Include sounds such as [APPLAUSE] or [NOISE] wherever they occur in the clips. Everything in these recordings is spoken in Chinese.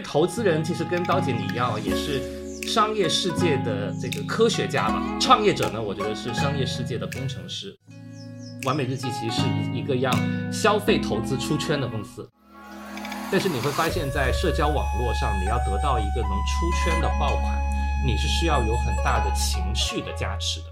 投资人其实跟刀姐你一样，也是商业世界的这个科学家吧。创业者呢，我觉得是商业世界的工程师。完美日记其实是一一个让消费投资出圈的公司，但是你会发现在社交网络上，你要得到一个能出圈的爆款，你是需要有很大的情绪的加持的。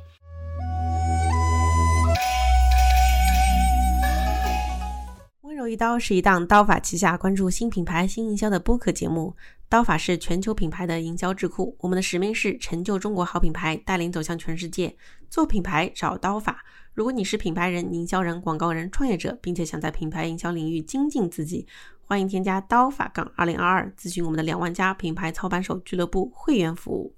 一刀是一档刀法旗下关注新品牌、新营销的播客节目。刀法是全球品牌的营销智库，我们的使命是成就中国好品牌，带领走向全世界。做品牌找刀法。如果你是品牌人、营销人、广告人、创业者，并且想在品牌营销领域精进自己，欢迎添加刀法杠二零二二，咨询我们的两万家品牌操盘手俱乐部会员服务。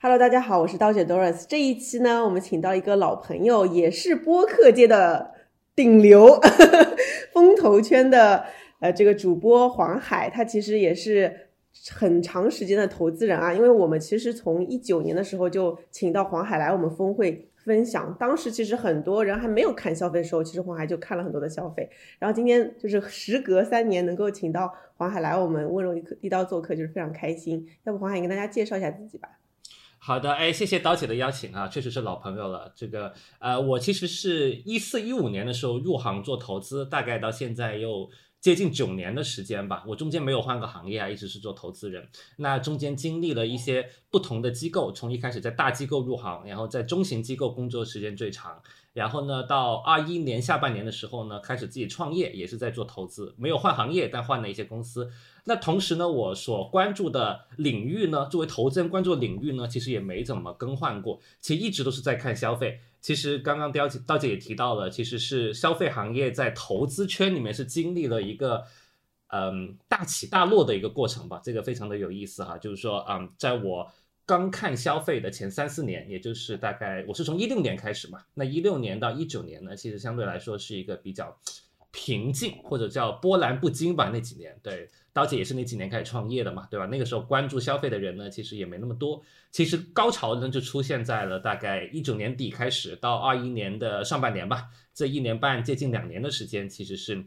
Hello，大家好，我是刀姐 Doris。这一期呢，我们请到一个老朋友，也是播客界的顶流，[LAUGHS] 风投圈的呃这个主播黄海，他其实也是很长时间的投资人啊。因为我们其实从一九年的时候就请到黄海来我们峰会。分享当时其实很多人还没有看消费的时候，其实黄海就看了很多的消费。然后今天就是时隔三年能够请到黄海来我们温柔一一刀做客，就是非常开心。要不黄海你跟大家介绍一下自己吧。好的，哎，谢谢刀姐的邀请啊，确实是老朋友了。这个呃，我其实是一四一五年的时候入行做投资，大概到现在又。接近九年的时间吧，我中间没有换个行业啊，一直是做投资人。那中间经历了一些不同的机构，从一开始在大机构入行，然后在中型机构工作时间最长，然后呢，到二一年下半年的时候呢，开始自己创业，也是在做投资，没有换行业，但换了一些公司。那同时呢，我所关注的领域呢，作为投资人关注的领域呢，其实也没怎么更换过，其实一直都是在看消费。其实刚刚刁姐刀姐也提到了，其实是消费行业在投资圈里面是经历了一个嗯大起大落的一个过程吧，这个非常的有意思哈。就是说，嗯，在我刚看消费的前三四年，也就是大概我是从一六年开始嘛，那一六年到一九年呢，其实相对来说是一个比较平静或者叫波澜不惊吧那几年，对。刀姐也是那几年开始创业的嘛，对吧？那个时候关注消费的人呢，其实也没那么多。其实高潮呢就出现在了大概一九年底开始到二一年的上半年吧，这一年半接近两年的时间，其实是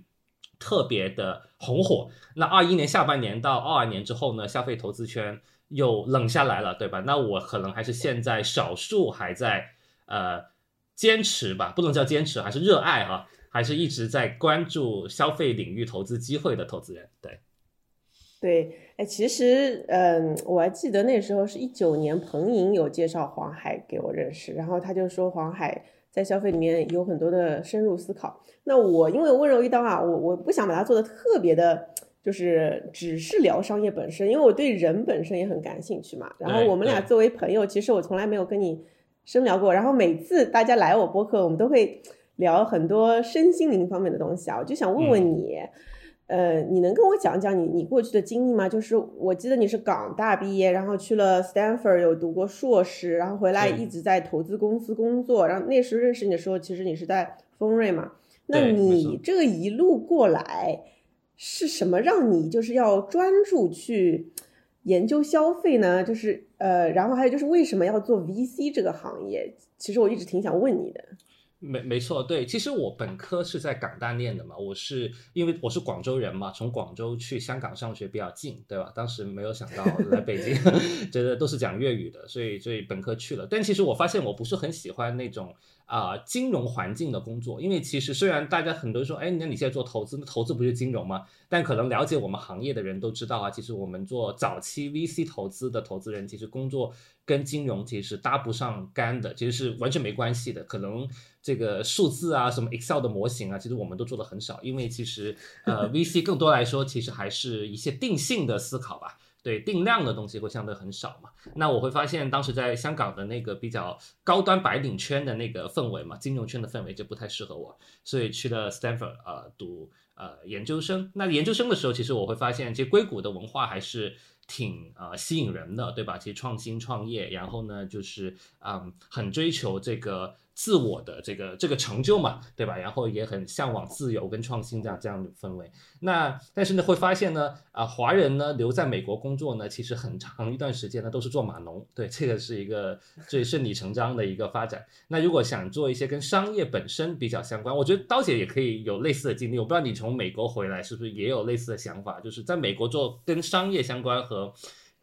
特别的红火。那二一年下半年到二二年之后呢，消费投资圈又冷下来了，对吧？那我可能还是现在少数还在呃坚持吧，不能叫坚持，还是热爱哈，还是一直在关注消费领域投资机会的投资人，对。对，哎，其实，嗯，我还记得那时候是一九年，彭莹有介绍黄海给我认识，然后他就说黄海在消费里面有很多的深入思考。那我因为温柔一刀啊，我我不想把它做的特别的，就是只是聊商业本身，因为我对人本身也很感兴趣嘛。然后我们俩作为朋友，其实我从来没有跟你深聊过。然后每次大家来我播客，我们都会聊很多身心灵方面的东西啊，我就想问问你。呃，你能跟我讲讲你你过去的经历吗？就是我记得你是港大毕业，然后去了 Stanford 有读过硕士，然后回来一直在投资公司工作。然后那时候认识你的时候，其实你是在丰瑞嘛？那你这一路过来是什么让你就是要专注去研究消费呢？就是呃，然后还有就是为什么要做 VC 这个行业？其实我一直挺想问你的。没没错，对，其实我本科是在港大念的嘛，我是因为我是广州人嘛，从广州去香港上学比较近，对吧？当时没有想到来北京，[LAUGHS] 觉得都是讲粤语的，所以所以本科去了。但其实我发现我不是很喜欢那种啊金融环境的工作，因为其实虽然大家很多人说，哎，那你现在做投资，那投资不是金融吗？但可能了解我们行业的人都知道啊，其实我们做早期 VC 投资的投资人，其实工作跟金融其实搭不上干的，其实是完全没关系的，可能。这个数字啊，什么 Excel 的模型啊，其实我们都做的很少，因为其实呃 VC 更多来说，其实还是一些定性的思考吧，对定量的东西会相对很少嘛。那我会发现当时在香港的那个比较高端白领圈的那个氛围嘛，金融圈的氛围就不太适合我，所以去了 Stanford 呃读呃研究生。那研究生的时候，其实我会发现，其实硅谷的文化还是。挺啊吸引人的，对吧？其实创新创业，然后呢，就是嗯，很追求这个自我的这个这个成就嘛，对吧？然后也很向往自由跟创新这样这样的氛围。那但是呢，会发现呢，啊，华人呢留在美国工作呢，其实很长一段时间呢都是做码农。对，这个是一个最顺理成章的一个发展。那如果想做一些跟商业本身比较相关，我觉得刀姐也可以有类似的经历。我不知道你从美国回来是不是也有类似的想法，就是在美国做跟商业相关和。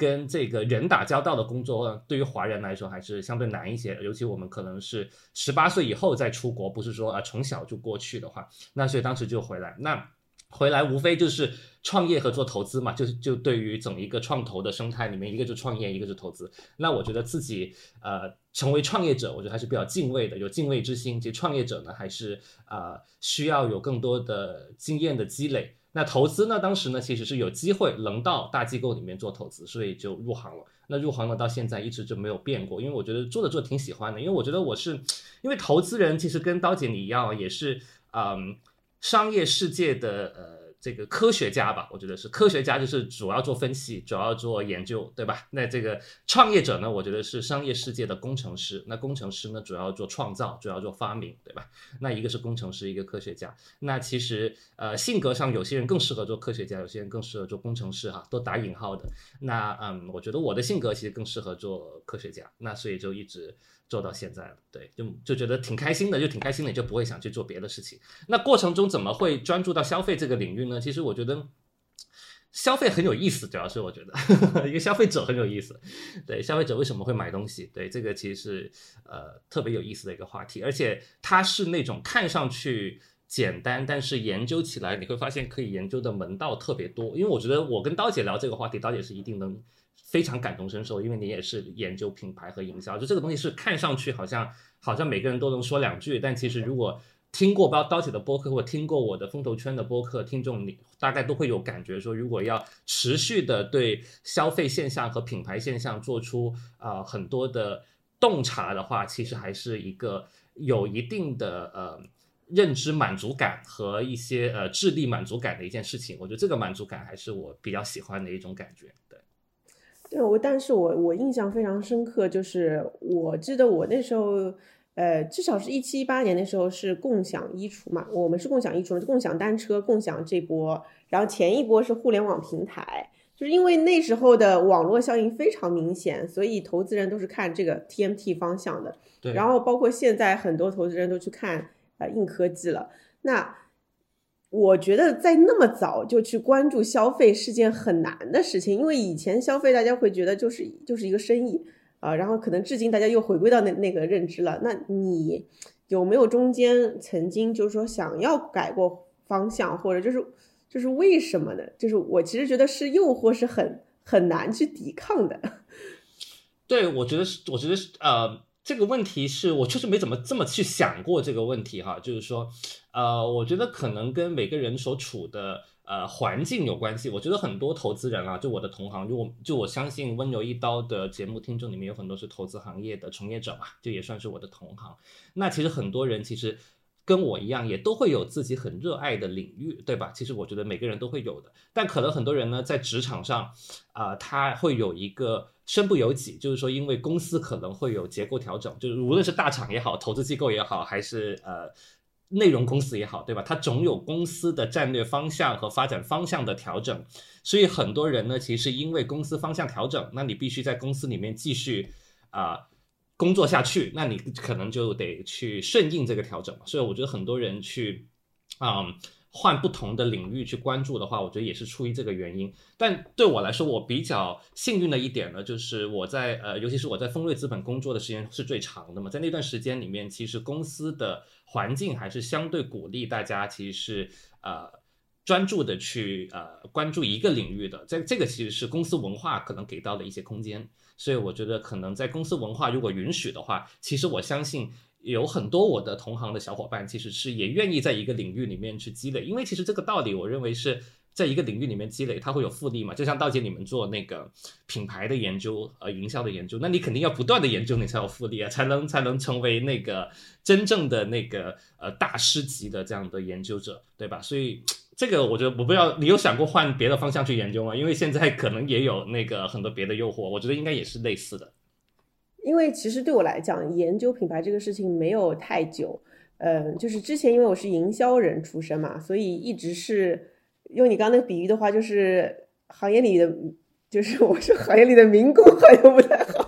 跟这个人打交道的工作，对于华人来说还是相对难一些，尤其我们可能是十八岁以后再出国，不是说啊从小就过去的话，那所以当时就回来。那回来无非就是创业和做投资嘛，就是就对于整一个创投的生态里面，一个就创业，一个是投资。那我觉得自己呃成为创业者，我觉得还是比较敬畏的，有敬畏之心。其实创业者呢，还是啊需要有更多的经验的积累。那投资呢？当时呢，其实是有机会能到大机构里面做投资，所以就入行了。那入行了到现在一直就没有变过，因为我觉得做着做挺喜欢的。因为我觉得我是，因为投资人其实跟刀姐你一样，也是嗯，商业世界的呃。这个科学家吧，我觉得是科学家，就是主要做分析，主要做研究，对吧？那这个创业者呢，我觉得是商业世界的工程师。那工程师呢，主要做创造，主要做发明，对吧？那一个是工程师，一个科学家。那其实呃，性格上有些人更适合做科学家，有些人更适合做工程师，哈，都打引号的。那嗯，我觉得我的性格其实更适合做科学家。那所以就一直。做到现在了，对，就就觉得挺开心的，就挺开心的，就不会想去做别的事情。那过程中怎么会专注到消费这个领域呢？其实我觉得消费很有意思，主要是我觉得 [LAUGHS] 一个消费者很有意思。对，消费者为什么会买东西？对，这个其实是呃特别有意思的一个话题，而且它是那种看上去简单，但是研究起来你会发现可以研究的门道特别多。因为我觉得我跟刀姐聊这个话题，刀姐是一定能。非常感同身受，因为你也是研究品牌和营销，就这个东西是看上去好像好像每个人都能说两句，但其实如果听过包刀姐的播客或听过我的风投圈的播客，听众你大概都会有感觉，说如果要持续的对消费现象和品牌现象做出啊很多的洞察的话，其实还是一个有一定的呃认知满足感和一些呃智力满足感的一件事情。我觉得这个满足感还是我比较喜欢的一种感觉。对我，但是我我印象非常深刻，就是我记得我那时候，呃，至少是一七一八年的时候是共享衣橱嘛，我们是共享衣橱，共享单车，共享这波，然后前一波是互联网平台，就是因为那时候的网络效应非常明显，所以投资人都是看这个 TMT 方向的，对，然后包括现在很多投资人都去看呃硬科技了，那。我觉得在那么早就去关注消费是件很难的事情，因为以前消费大家会觉得就是就是一个生意啊，然后可能至今大家又回归到那那个认知了。那你有没有中间曾经就是说想要改过方向，或者就是就是为什么呢？就是我其实觉得是诱惑是很很难去抵抗的。[LAUGHS] 对，我觉得是，我觉得是呃。这个问题是我确实没怎么这么去想过这个问题哈，就是说，呃，我觉得可能跟每个人所处的呃环境有关系。我觉得很多投资人啊，就我的同行，就我就我相信温柔一刀的节目听众里面有很多是投资行业的从业者嘛，这也算是我的同行。那其实很多人其实。跟我一样，也都会有自己很热爱的领域，对吧？其实我觉得每个人都会有的，但可能很多人呢，在职场上，啊，他会有一个身不由己，就是说，因为公司可能会有结构调整，就是无论是大厂也好，投资机构也好，还是呃内容公司也好，对吧？它总有公司的战略方向和发展方向的调整，所以很多人呢，其实因为公司方向调整，那你必须在公司里面继续啊。工作下去，那你可能就得去顺应这个调整。所以我觉得很多人去，嗯，换不同的领域去关注的话，我觉得也是出于这个原因。但对我来说，我比较幸运的一点呢，就是我在呃，尤其是我在丰瑞资本工作的时间是最长的嘛，在那段时间里面，其实公司的环境还是相对鼓励大家，其实是呃专注的去呃关注一个领域的。在这个其实是公司文化可能给到的一些空间。所以我觉得，可能在公司文化如果允许的话，其实我相信有很多我的同行的小伙伴，其实是也愿意在一个领域里面去积累。因为其实这个道理，我认为是在一个领域里面积累，它会有复利嘛。就像道姐你们做那个品牌的研究，呃，营销的研究，那你肯定要不断的研究，你才有复利啊，才能才能成为那个真正的那个呃大师级的这样的研究者，对吧？所以。这个我觉得我不知道，你有想过换别的方向去研究吗？因为现在可能也有那个很多别的诱惑，我觉得应该也是类似的。因为其实对我来讲，研究品牌这个事情没有太久。嗯，就是之前因为我是营销人出身嘛，所以一直是用你刚刚那个比喻的话，就是行业里的，就是我是行业里的民工，好像不太好。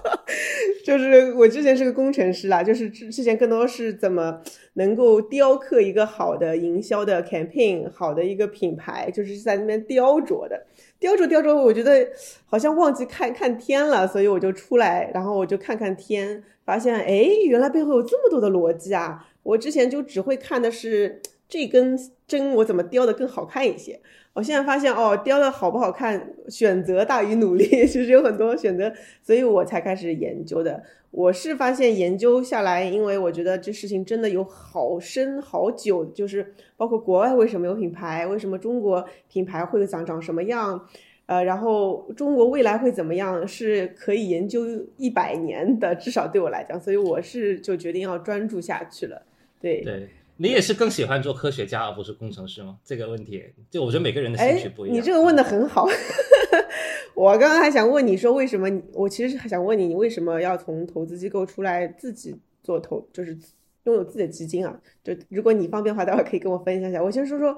就是我之前是个工程师啦，就是之之前更多是怎么能够雕刻一个好的营销的 campaign，好的一个品牌，就是在那边雕琢的。雕琢雕琢，我觉得好像忘记看看天了，所以我就出来，然后我就看看天，发现哎，原来背后有这么多的逻辑啊！我之前就只会看的是这根针我怎么雕的更好看一些，我现在发现哦，雕的好不好看，选择大于努力，[LAUGHS] 其实有很多选择，所以我才开始研究的。我是发现研究下来，因为我觉得这事情真的有好深好久，就是包括国外为什么有品牌，为什么中国品牌会长长什么样，呃，然后中国未来会怎么样，是可以研究一百年的，至少对我来讲，所以我是就决定要专注下去了。对，对你也是更喜欢做科学家而不是工程师吗？这个问题，就我觉得每个人的兴趣不一样。你这个问的很好。[LAUGHS] 我刚刚还想问你说，为什么？我其实还想问你，你为什么要从投资机构出来自己做投，就是拥有自己的基金啊？就如果你方便的话，待会可以跟我分享一下。我先说说，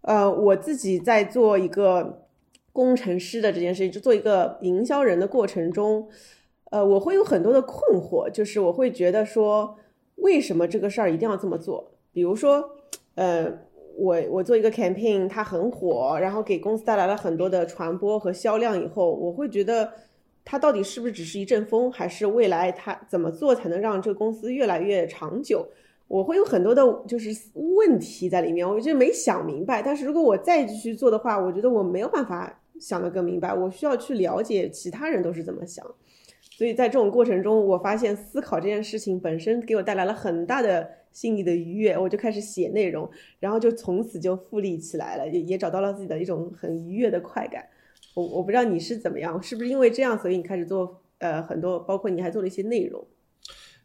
呃，我自己在做一个工程师的这件事情，就做一个营销人的过程中，呃，我会有很多的困惑，就是我会觉得说，为什么这个事儿一定要这么做？比如说，呃。我我做一个 campaign，它很火，然后给公司带来了很多的传播和销量以后，我会觉得它到底是不是只是一阵风，还是未来它怎么做才能让这个公司越来越长久？我会有很多的就是问题在里面，我就没想明白。但是如果我再继续做的话，我觉得我没有办法想得更明白，我需要去了解其他人都是怎么想。所以在这种过程中，我发现思考这件事情本身给我带来了很大的。心理的愉悦，我就开始写内容，然后就从此就复利起来了，也也找到了自己的一种很愉悦的快感。我我不知道你是怎么样，是不是因为这样，所以你开始做呃很多，包括你还做了一些内容。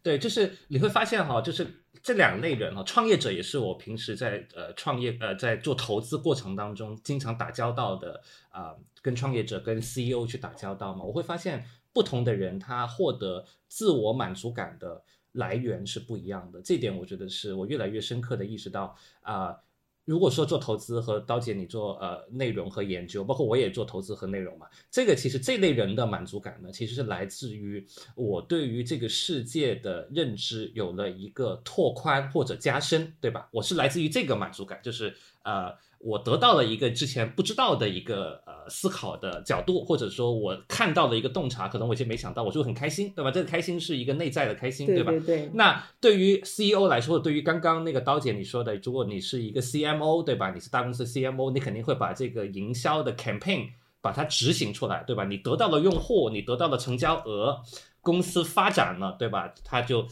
对，就是你会发现哈，就是这两类人哈，创业者也是我平时在呃创业呃在做投资过程当中经常打交道的啊，跟创业者跟 CEO 去打交道嘛，我会发现不同的人他获得自我满足感的。来源是不一样的，这点我觉得是我越来越深刻的意识到啊。如果说做投资和刀姐你做呃内容和研究，包括我也做投资和内容嘛，这个其实这类人的满足感呢，其实是来自于我对于这个世界的认知有了一个拓宽或者加深，对吧？我是来自于这个满足感，就是呃。我得到了一个之前不知道的一个呃思考的角度，或者说我看到了一个洞察，可能我以前没想到，我就很开心，对吧？这个开心是一个内在的开心，吧？对对对。那对于 CEO 来说，对于刚刚那个刀姐你说的，如果你是一个 CMO，对吧？你是大公司 CMO，你肯定会把这个营销的 campaign 把它执行出来，对吧？你得到了用户，你得到了成交额，公司发展了，对吧？它就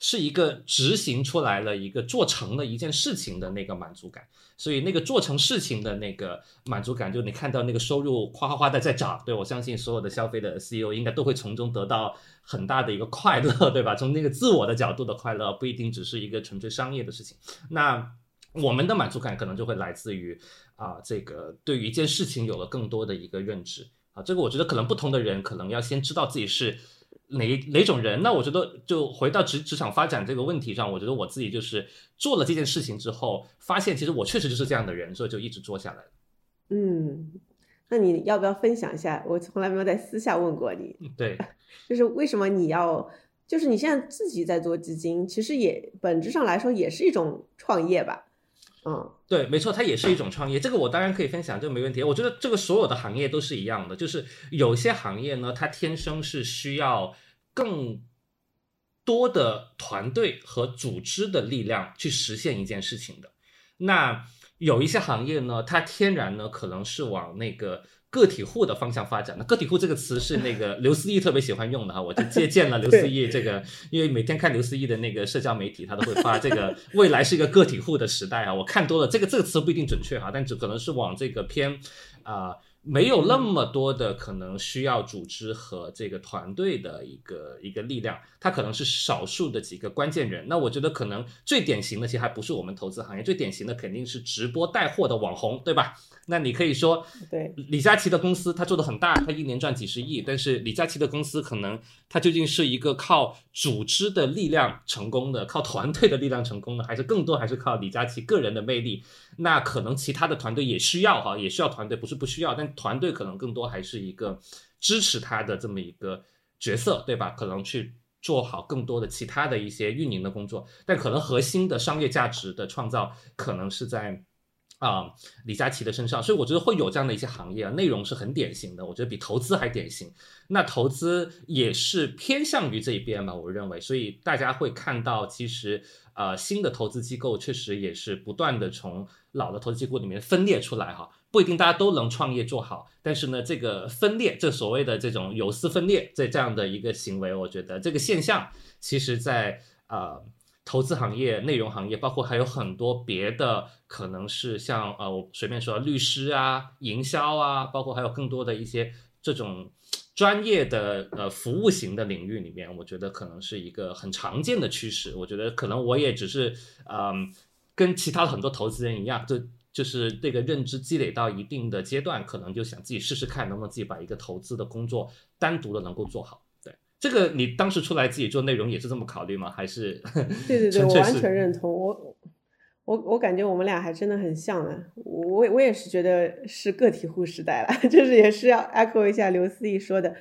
是一个执行出来了一个做成了一件事情的那个满足感。所以那个做成事情的那个满足感，就你看到那个收入哗哗哗的在涨，对我相信所有的消费的 CEO 应该都会从中得到很大的一个快乐，对吧？从那个自我的角度的快乐，不一定只是一个纯粹商业的事情。那我们的满足感可能就会来自于啊，这个对于一件事情有了更多的一个认知啊，这个我觉得可能不同的人可能要先知道自己是。哪哪种人？那我觉得就回到职职场发展这个问题上，我觉得我自己就是做了这件事情之后，发现其实我确实就是这样的人，所以就一直做下来嗯，那你要不要分享一下？我从来没有在私下问过你。对，[LAUGHS] 就是为什么你要，就是你现在自己在做基金，其实也本质上来说也是一种创业吧。嗯，对，没错，它也是一种创业。这个我当然可以分享，这没问题。我觉得这个所有的行业都是一样的，就是有些行业呢，它天生是需要更多的团队和组织的力量去实现一件事情的。那有一些行业呢，它天然呢可能是往那个。个体户的方向发展，那个体户这个词是那个 [LAUGHS] 刘思义特别喜欢用的哈，我就借鉴了刘思义这个，因为每天看刘思义的那个社交媒体，他都会发这个未来是一个个体户的时代啊，我看多了这个这个词不一定准确哈，但只可能是往这个偏啊没有那么多的可能需要组织和这个团队的一个一个力量，它可能是少数的几个关键人。那我觉得可能最典型的其实还不是我们投资行业，最典型的肯定是直播带货的网红，对吧？那你可以说，对李佳琦的公司，他做的很大，他一年赚几十亿，但是李佳琦的公司可能他究竟是一个靠组织的力量成功的，靠团队的力量成功的，还是更多还是靠李佳琦个人的魅力？那可能其他的团队也需要哈，也需要团队，不是不需要，但团队可能更多还是一个支持他的这么一个角色，对吧？可能去做好更多的其他的一些运营的工作，但可能核心的商业价值的创造，可能是在。啊，李佳琦的身上，所以我觉得会有这样的一些行业啊，内容是很典型的，我觉得比投资还典型。那投资也是偏向于这一边吧，我认为，所以大家会看到，其实呃，新的投资机构确实也是不断的从老的投资机构里面分裂出来哈，不一定大家都能创业做好，但是呢，这个分裂，这所谓的这种有丝分裂，这这样的一个行为，我觉得这个现象，其实在呃。投资行业、内容行业，包括还有很多别的，可能是像呃，我随便说律师啊、营销啊，包括还有更多的一些这种专业的呃服务型的领域里面，我觉得可能是一个很常见的趋势。我觉得可能我也只是嗯，跟其他的很多投资人一样，就就是这个认知积累到一定的阶段，可能就想自己试试看，能不能自己把一个投资的工作单独的能够做好。这个你当时出来自己做内容也是这么考虑吗？还是？对对对，[LAUGHS] 我完全认同。我我我感觉我们俩还真的很像呢。我我也是觉得是个体户时代了，[LAUGHS] 就是也是要 echo 一下刘思义说的。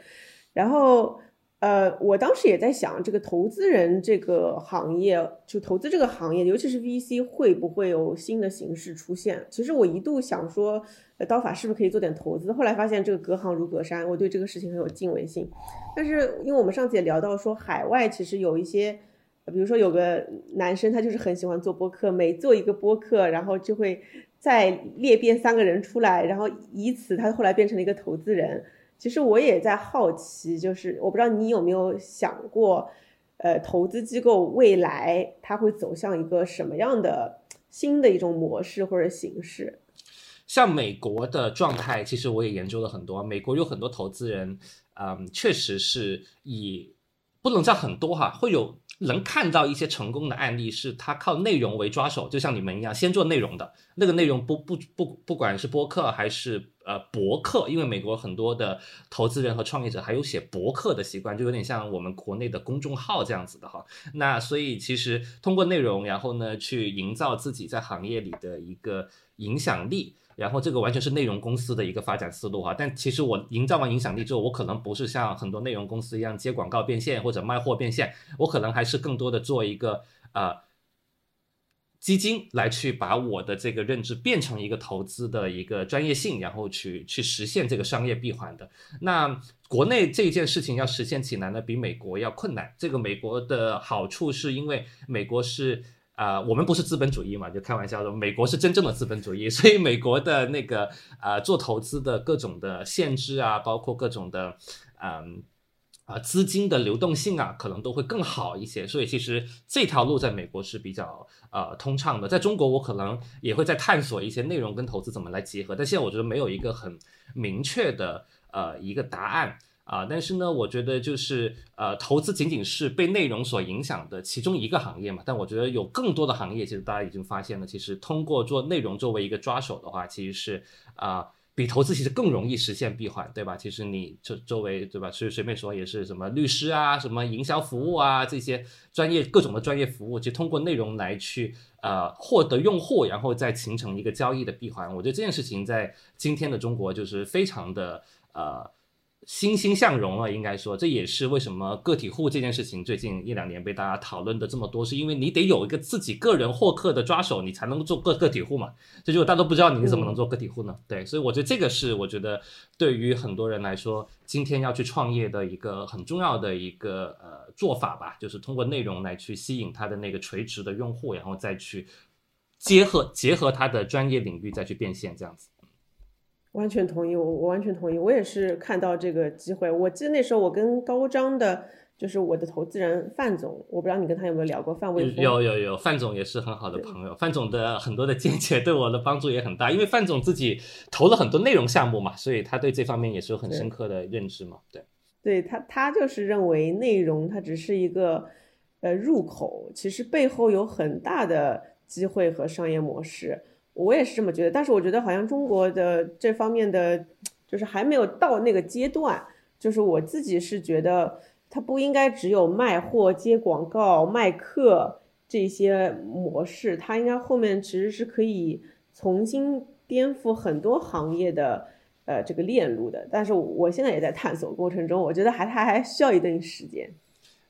然后。呃，我当时也在想，这个投资人这个行业，就投资这个行业，尤其是 VC，会不会有新的形式出现？其实我一度想说，呃，刀法是不是可以做点投资？后来发现这个隔行如隔山，我对这个事情很有敬畏心。但是，因为我们上次也聊到说，海外其实有一些，比如说有个男生，他就是很喜欢做播客，每做一个播客，然后就会再裂变三个人出来，然后以此他后来变成了一个投资人。其实我也在好奇，就是我不知道你有没有想过，呃，投资机构未来它会走向一个什么样的新的一种模式或者形式？像美国的状态，其实我也研究了很多。美国有很多投资人，嗯，确实是以不能叫很多哈，会有。能看到一些成功的案例，是他靠内容为抓手，就像你们一样，先做内容的那个内容，不不不，不管是播客还是呃博客，因为美国很多的投资人和创业者还有写博客的习惯，就有点像我们国内的公众号这样子的哈。那所以其实通过内容，然后呢去营造自己在行业里的一个影响力。然后这个完全是内容公司的一个发展思路哈，但其实我营造完影响力之后，我可能不是像很多内容公司一样接广告变现或者卖货变现，我可能还是更多的做一个呃基金来去把我的这个认知变成一个投资的一个专业性，然后去去实现这个商业闭环的。那国内这件事情要实现起来呢，比美国要困难。这个美国的好处是因为美国是。啊，我们不是资本主义嘛，就开玩笑说，美国是真正的资本主义，[LAUGHS] 所以美国的那个啊，做投资的各种的限制啊，包括各种的，嗯，啊，资金的流动性啊，可能都会更好一些。所以其实这条路在美国是比较呃通畅的。在中国，我可能也会在探索一些内容跟投资怎么来结合，但现在我觉得没有一个很明确的呃一个答案。啊，但是呢，我觉得就是呃，投资仅仅是被内容所影响的其中一个行业嘛。但我觉得有更多的行业，其实大家已经发现了，其实通过做内容作为一个抓手的话，其实是啊，比投资其实更容易实现闭环，对吧？其实你周周围对吧？随随便说也是什么律师啊，什么营销服务啊，这些专业各种的专业服务，就通过内容来去呃获得用户，然后再形成一个交易的闭环。我觉得这件事情在今天的中国就是非常的呃。欣欣向荣了，应该说，这也是为什么个体户这件事情最近一两年被大家讨论的这么多，是因为你得有一个自己个人获客的抓手，你才能做个个体户嘛。这就大家都不知道你怎么能做个体户呢？对，所以我觉得这个是我觉得对于很多人来说，今天要去创业的一个很重要的一个呃做法吧，就是通过内容来去吸引他的那个垂直的用户，然后再去结合结合他的专业领域再去变现，这样子。完全同意，我我完全同意，我也是看到这个机会。我记得那时候我跟高张的就是我的投资人范总，我不知道你跟他有没有聊过范卫？有有有，范总也是很好的朋友，范总的很多的见解 [LAUGHS] 对我的帮助也很大，因为范总自己投了很多内容项目嘛，所以他对这方面也是有很深刻的认知嘛。对，对他他就是认为内容它只是一个呃入口，其实背后有很大的机会和商业模式。我也是这么觉得，但是我觉得好像中国的这方面的就是还没有到那个阶段，就是我自己是觉得。它不应该只有卖货、接广告、卖课这些模式，它应该后面其实是可以重新颠覆很多行业的呃这个链路的。但是我现在也在探索过程中，我觉得还它还需要一定时间。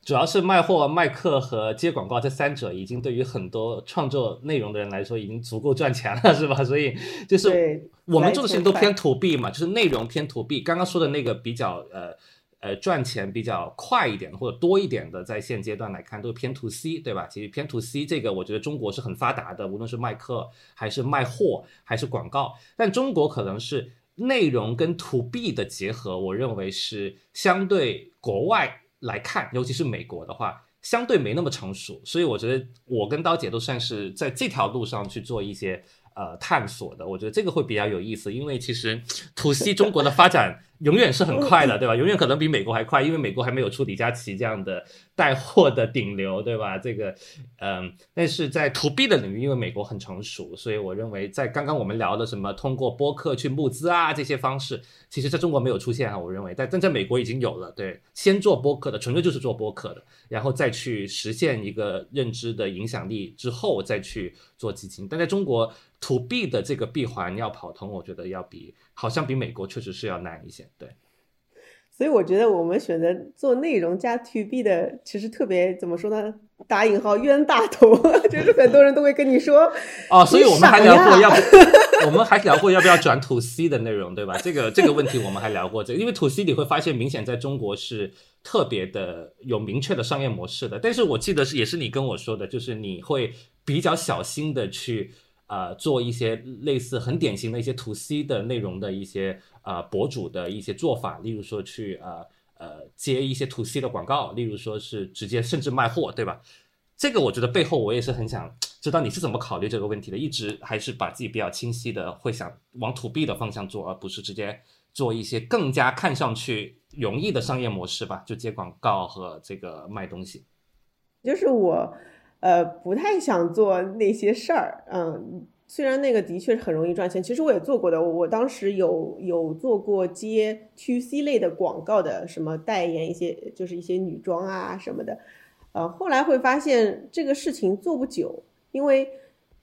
主要是卖货、卖课和接广告这三者，已经对于很多创作内容的人来说，已经足够赚钱了，是吧？[LAUGHS] 所以就是我们做的事情都偏 to B 嘛，就是内容偏 to B。刚刚说的那个比较呃。呃，赚钱比较快一点或者多一点的，在现阶段来看，都是偏 to C，对吧？其实偏 to C 这个，我觉得中国是很发达的，无论是卖课还是卖货还是广告。但中国可能是内容跟 to B 的结合，我认为是相对国外来看，尤其是美国的话，相对没那么成熟。所以我觉得我跟刀姐都算是在这条路上去做一些呃探索的。我觉得这个会比较有意思，因为其实 to C 中国的发展。永远是很快的，对吧？永远可能比美国还快，因为美国还没有出李佳琦这样的带货的顶流，对吧？这个，嗯，但是在 to B 的领域，因为美国很成熟，所以我认为在刚刚我们聊的什么通过播客去募资啊这些方式，其实在中国没有出现啊。我认为，但但在美国已经有了。对，先做播客的，纯粹就是做播客的，然后再去实现一个认知的影响力之后，再去做基金。但在中国 to B 的这个闭环要跑通，我觉得要比。好像比美国确实是要难一些，对。所以我觉得我们选择做内容加 to B 的，其实特别怎么说呢？打引号冤大头，[LAUGHS] 就是很多人都会跟你说哦。所以我们还聊过要不，[LAUGHS] 我们还聊过要不要转 to C 的内容，对吧？这个这个问题我们还聊过这个，因为 to C 你会发现明显在中国是特别的有明确的商业模式的。但是我记得是也是你跟我说的，就是你会比较小心的去。呃，做一些类似很典型的一些 to C 的内容的一些呃博主的一些做法，例如说去呃呃接一些 to C 的广告，例如说是直接甚至卖货，对吧？这个我觉得背后我也是很想知道你是怎么考虑这个问题的，一直还是把自己比较清晰的会想往 to B 的方向做，而不是直接做一些更加看上去容易的商业模式吧，就接广告和这个卖东西。就是我。呃，不太想做那些事儿，嗯，虽然那个的确是很容易赚钱，其实我也做过的，我当时有有做过接 to C 类的广告的，什么代言一些，就是一些女装啊什么的，呃，后来会发现这个事情做不久，因为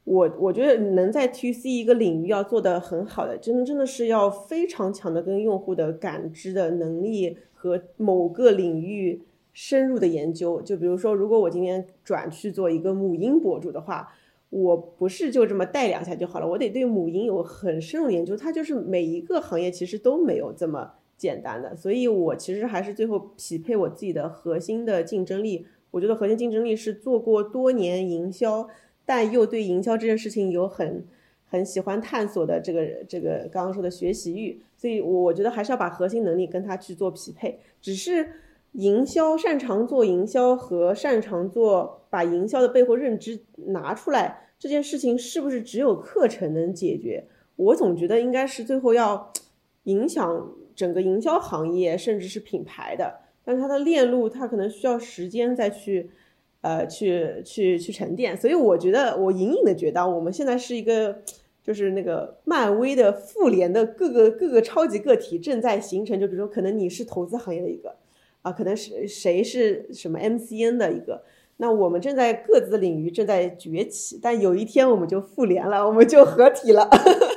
我我觉得能在 to C 一个领域要做的很好的，真真的是要非常强的跟用户的感知的能力和某个领域。深入的研究，就比如说，如果我今天转去做一个母婴博主的话，我不是就这么带两下就好了，我得对母婴有很深入的研究。它就是每一个行业其实都没有这么简单的，所以我其实还是最后匹配我自己的核心的竞争力。我觉得核心竞争力是做过多年营销，但又对营销这件事情有很很喜欢探索的这个这个刚刚说的学习欲。所以我觉得还是要把核心能力跟他去做匹配，只是。营销擅长做营销和擅长做把营销的背后认知拿出来这件事情，是不是只有课程能解决？我总觉得应该是最后要影响整个营销行业，甚至是品牌的。但它的链路，它可能需要时间再去，呃，去去去沉淀。所以我觉得，我隐隐的觉得，我们现在是一个，就是那个漫威的复联的各个各个超级个体正在形成。就比如说，可能你是投资行业的一个。啊，可能是谁是什么 MCN 的一个，那我们正在各自领域正在崛起，但有一天我们就复联了，我们就合体了。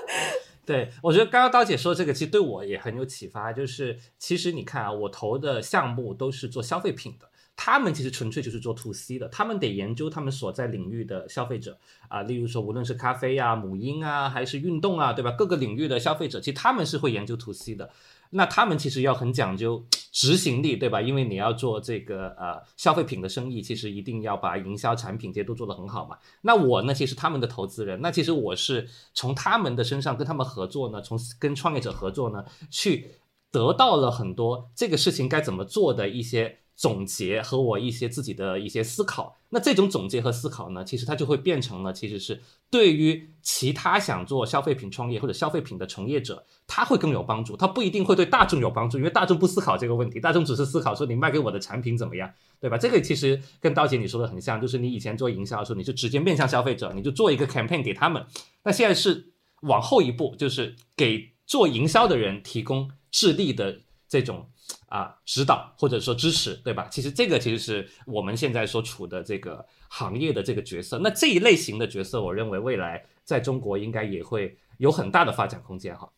[LAUGHS] 对，我觉得刚刚刀姐说这个其实对我也很有启发，就是其实你看啊，我投的项目都是做消费品的，他们其实纯粹就是做 to C 的，他们得研究他们所在领域的消费者啊，例如说无论是咖啡呀、母婴啊，还是运动啊，对吧？各个领域的消费者，其实他们是会研究 to C 的。那他们其实要很讲究执行力，对吧？因为你要做这个呃消费品的生意，其实一定要把营销产品这些都做得很好嘛。那我呢，其实他们的投资人，那其实我是从他们的身上跟他们合作呢，从跟创业者合作呢，去得到了很多这个事情该怎么做的一些总结和我一些自己的一些思考。那这种总结和思考呢，其实它就会变成了，其实是对于其他想做消费品创业或者消费品的从业者，他会更有帮助。他不一定会对大众有帮助，因为大众不思考这个问题，大众只是思考说你卖给我的产品怎么样，对吧？这个其实跟刀姐你说的很像，就是你以前做营销的时候，你就直接面向消费者，你就做一个 campaign 给他们。那现在是往后一步，就是给做营销的人提供智力的这种。啊，指导或者说支持，对吧？其实这个其实是我们现在所处的这个行业的这个角色。那这一类型的角色，我认为未来在中国应该也会有很大的发展空间哈。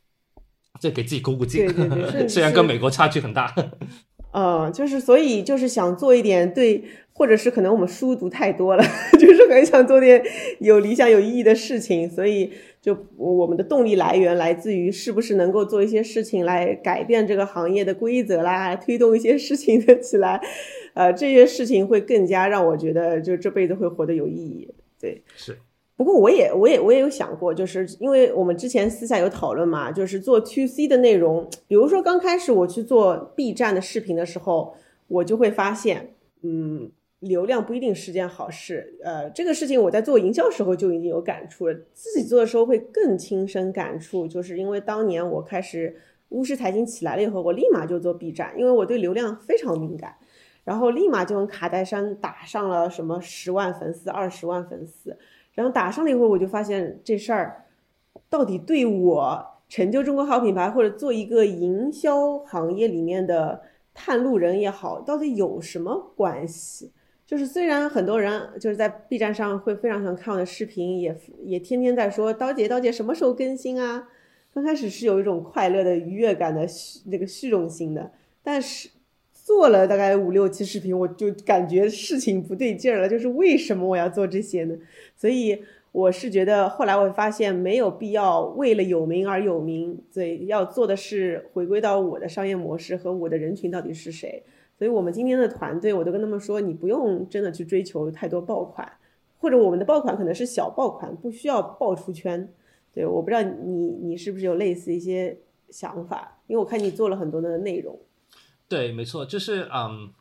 这给自己鼓鼓劲，[LAUGHS] 虽然跟美国差距很大。嗯，就是所以就是想做一点对，或者是可能我们书读太多了，[LAUGHS] 就是很想做点有理想、有意义的事情，所以。就我们的动力来源来自于是不是能够做一些事情来改变这个行业的规则啦，推动一些事情的起来，呃，这些事情会更加让我觉得就这辈子会活得有意义。对，是。不过我也我也我也有想过，就是因为我们之前私下有讨论嘛，就是做 to C 的内容，比如说刚开始我去做 B 站的视频的时候，我就会发现，嗯。流量不一定是件好事，呃，这个事情我在做营销时候就已经有感触了，自己做的时候会更亲身感触，就是因为当年我开始巫师财经起来了以后，我立马就做 B 站，因为我对流量非常敏感，然后立马就用卡戴珊打上了什么十万粉丝、二十万粉丝，然后打上了以后，我就发现这事儿到底对我成就中国好品牌或者做一个营销行业里面的探路人也好，到底有什么关系？就是虽然很多人就是在 B 站上会非常想看我的视频，也也天天在说刀姐刀姐什么时候更新啊？刚开始是有一种快乐的愉悦感的那个虚荣心的，但是做了大概五六期视频，我就感觉事情不对劲儿了。就是为什么我要做这些呢？所以我是觉得后来我发现没有必要为了有名而有名，所以要做的是回归到我的商业模式和我的人群到底是谁。所以我们今天的团队，我都跟他们说，你不用真的去追求太多爆款，或者我们的爆款可能是小爆款，不需要爆出圈。对，我不知道你你是不是有类似一些想法，因为我看你做了很多的内容。对，没错，就是嗯，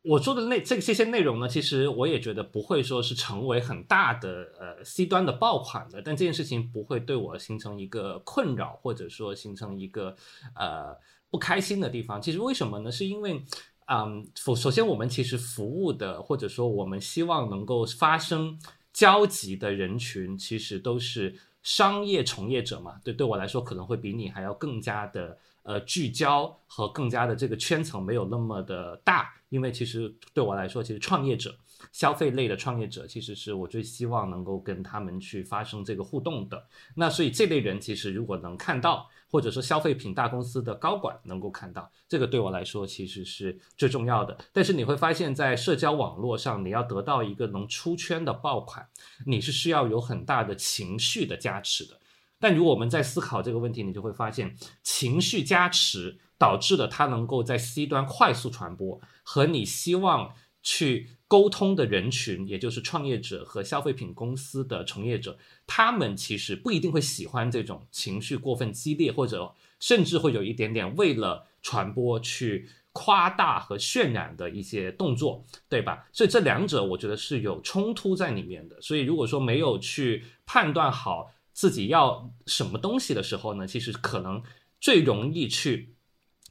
我做的那这这些内容呢，其实我也觉得不会说是成为很大的呃 C 端的爆款的，但这件事情不会对我形成一个困扰，或者说形成一个呃不开心的地方。其实为什么呢？是因为。嗯，首首先，我们其实服务的，或者说我们希望能够发生交集的人群，其实都是商业从业者嘛。对，对我来说，可能会比你还要更加的呃聚焦和更加的这个圈层没有那么的大，因为其实对我来说，其实创业者。消费类的创业者，其实是我最希望能够跟他们去发生这个互动的。那所以这类人，其实如果能看到，或者说消费品大公司的高管能够看到，这个对我来说其实是最重要的。但是你会发现在社交网络上，你要得到一个能出圈的爆款，你是需要有很大的情绪的加持的。但如果我们在思考这个问题，你就会发现，情绪加持导致了它能够在 C 端快速传播，和你希望去。沟通的人群，也就是创业者和消费品公司的从业者，他们其实不一定会喜欢这种情绪过分激烈，或者甚至会有一点点为了传播去夸大和渲染的一些动作，对吧？所以这两者我觉得是有冲突在里面的。所以如果说没有去判断好自己要什么东西的时候呢，其实可能最容易去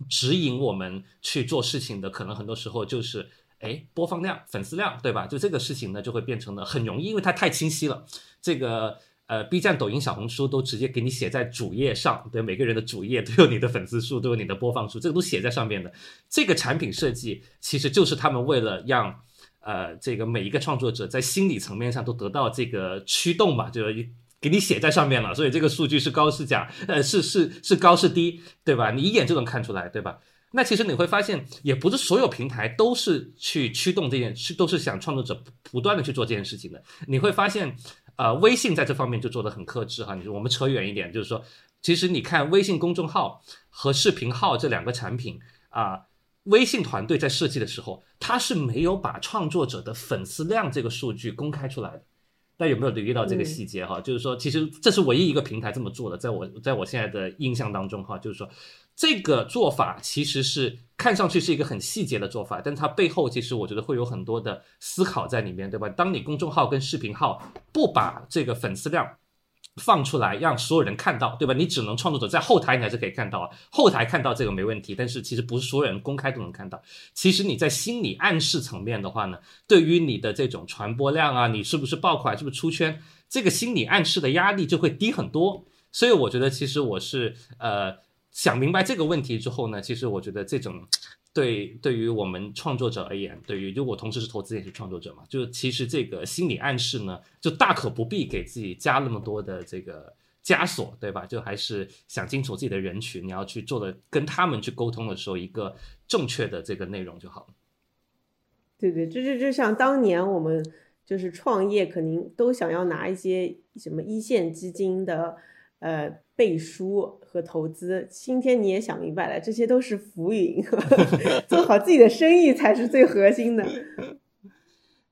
指引我们去做事情的，可能很多时候就是。哎，播放量、粉丝量，对吧？就这个事情呢，就会变成了很容易，因为它太清晰了。这个呃，B 站、抖音、小红书都直接给你写在主页上，对，每个人的主页都有你的粉丝数，都有你的播放数，这个都写在上面的。这个产品设计其实就是他们为了让呃这个每一个创作者在心理层面上都得到这个驱动嘛，就给你写在上面了。所以这个数据是高是假，呃，是是是高是低，对吧？你一眼就能看出来，对吧？那其实你会发现，也不是所有平台都是去驱动这件事，都是想创作者不断的去做这件事情的。你会发现，呃，微信在这方面就做的很克制哈。你说我们扯远一点，就是说，其实你看微信公众号和视频号这两个产品啊，微信团队在设计的时候，它是没有把创作者的粉丝量这个数据公开出来的。大家有没有留意到这个细节哈？就是说，其实这是唯一一个平台这么做的，在我在我现在的印象当中哈，就是说。这个做法其实是看上去是一个很细节的做法，但它背后其实我觉得会有很多的思考在里面，对吧？当你公众号跟视频号不把这个粉丝量放出来，让所有人看到，对吧？你只能创作者在后台你还是可以看到啊，后台看到这个没问题，但是其实不是所有人公开都能看到。其实你在心理暗示层面的话呢，对于你的这种传播量啊，你是不是爆款，是不是出圈，这个心理暗示的压力就会低很多。所以我觉得，其实我是呃想明白这个问题之后呢，其实我觉得这种对对于我们创作者而言，对于就我同时是投资也是创作者嘛，就其实这个心理暗示呢，就大可不必给自己加那么多的这个枷锁，对吧？就还是想清楚自己的人群，你要去做的跟他们去沟通的时候，一个正确的这个内容就好了。对对，这就就像当年我们就是创业，肯定都想要拿一些什么一线基金的。呃，背书和投资，今天你也想明白了，这些都是浮云，[LAUGHS] 做好自己的生意才是最核心的。[LAUGHS]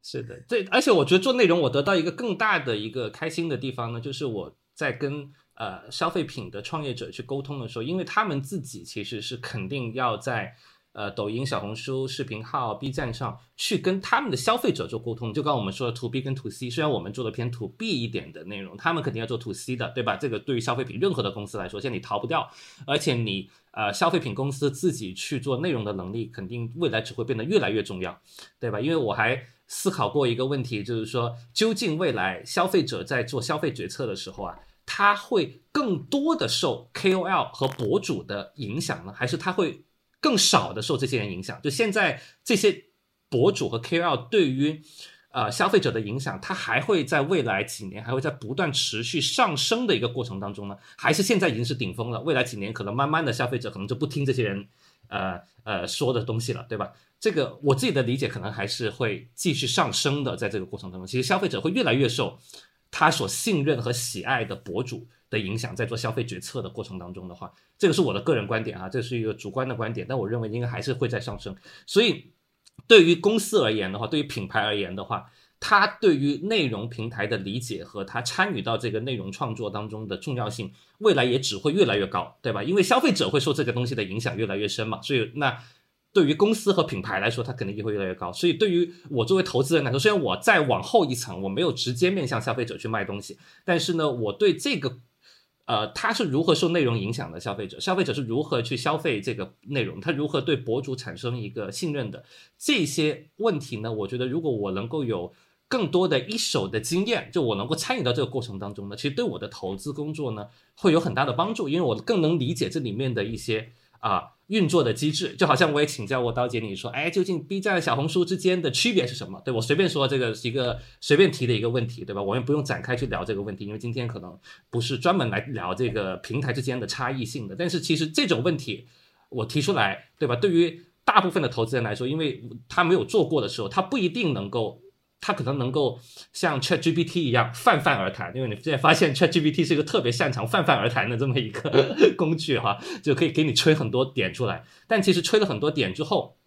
是的，对，而且我觉得做内容，我得到一个更大的一个开心的地方呢，就是我在跟呃消费品的创业者去沟通的时候，因为他们自己其实是肯定要在。呃，抖音、小红书、视频号、B 站上去跟他们的消费者做沟通，就刚我们说的 To B 跟 To C，虽然我们做的偏 To B 一点的内容，他们肯定要做 To C 的，对吧？这个对于消费品任何的公司来说，现在你逃不掉，而且你呃消费品公司自己去做内容的能力，肯定未来只会变得越来越重要，对吧？因为我还思考过一个问题，就是说，究竟未来消费者在做消费决策的时候啊，他会更多的受 KOL 和博主的影响呢，还是他会？更少的受这些人影响，就现在这些博主和 KOL 对于呃消费者的影响，它还会在未来几年还会在不断持续上升的一个过程当中呢？还是现在已经是顶峰了？未来几年可能慢慢的消费者可能就不听这些人呃呃说的东西了，对吧？这个我自己的理解可能还是会继续上升的，在这个过程当中，其实消费者会越来越受他所信任和喜爱的博主。的影响，在做消费决策的过程当中的话，这个是我的个人观点啊，这是一个主观的观点，但我认为应该还是会在上升。所以，对于公司而言的话，对于品牌而言的话，它对于内容平台的理解和它参与到这个内容创作当中的重要性，未来也只会越来越高，对吧？因为消费者会受这个东西的影响越来越深嘛，所以那。对于公司和品牌来说，它肯定也会越来越高。所以，对于我作为投资人来说，虽然我再往后一层，我没有直接面向消费者去卖东西，但是呢，我对这个。呃，他是如何受内容影响的？消费者，消费者是如何去消费这个内容？他如何对博主产生一个信任的？这些问题呢？我觉得，如果我能够有更多的一手的经验，就我能够参与到这个过程当中呢，其实对我的投资工作呢，会有很大的帮助，因为我更能理解这里面的一些啊。运作的机制，就好像我也请教过刀姐，你说，哎，究竟 B 站、小红书之间的区别是什么？对我随便说，这个是一个随便提的一个问题，对吧？我们不用展开去聊这个问题，因为今天可能不是专门来聊这个平台之间的差异性的。但是其实这种问题我提出来，对吧？对于大部分的投资人来说，因为他没有做过的时候，他不一定能够。它可能能够像 Chat GPT 一样泛泛而谈，因为你现在发现 Chat GPT 是一个特别擅长泛泛而谈的这么一个 [LAUGHS] 工具哈，就可以给你吹很多点出来。但其实吹了很多点之后，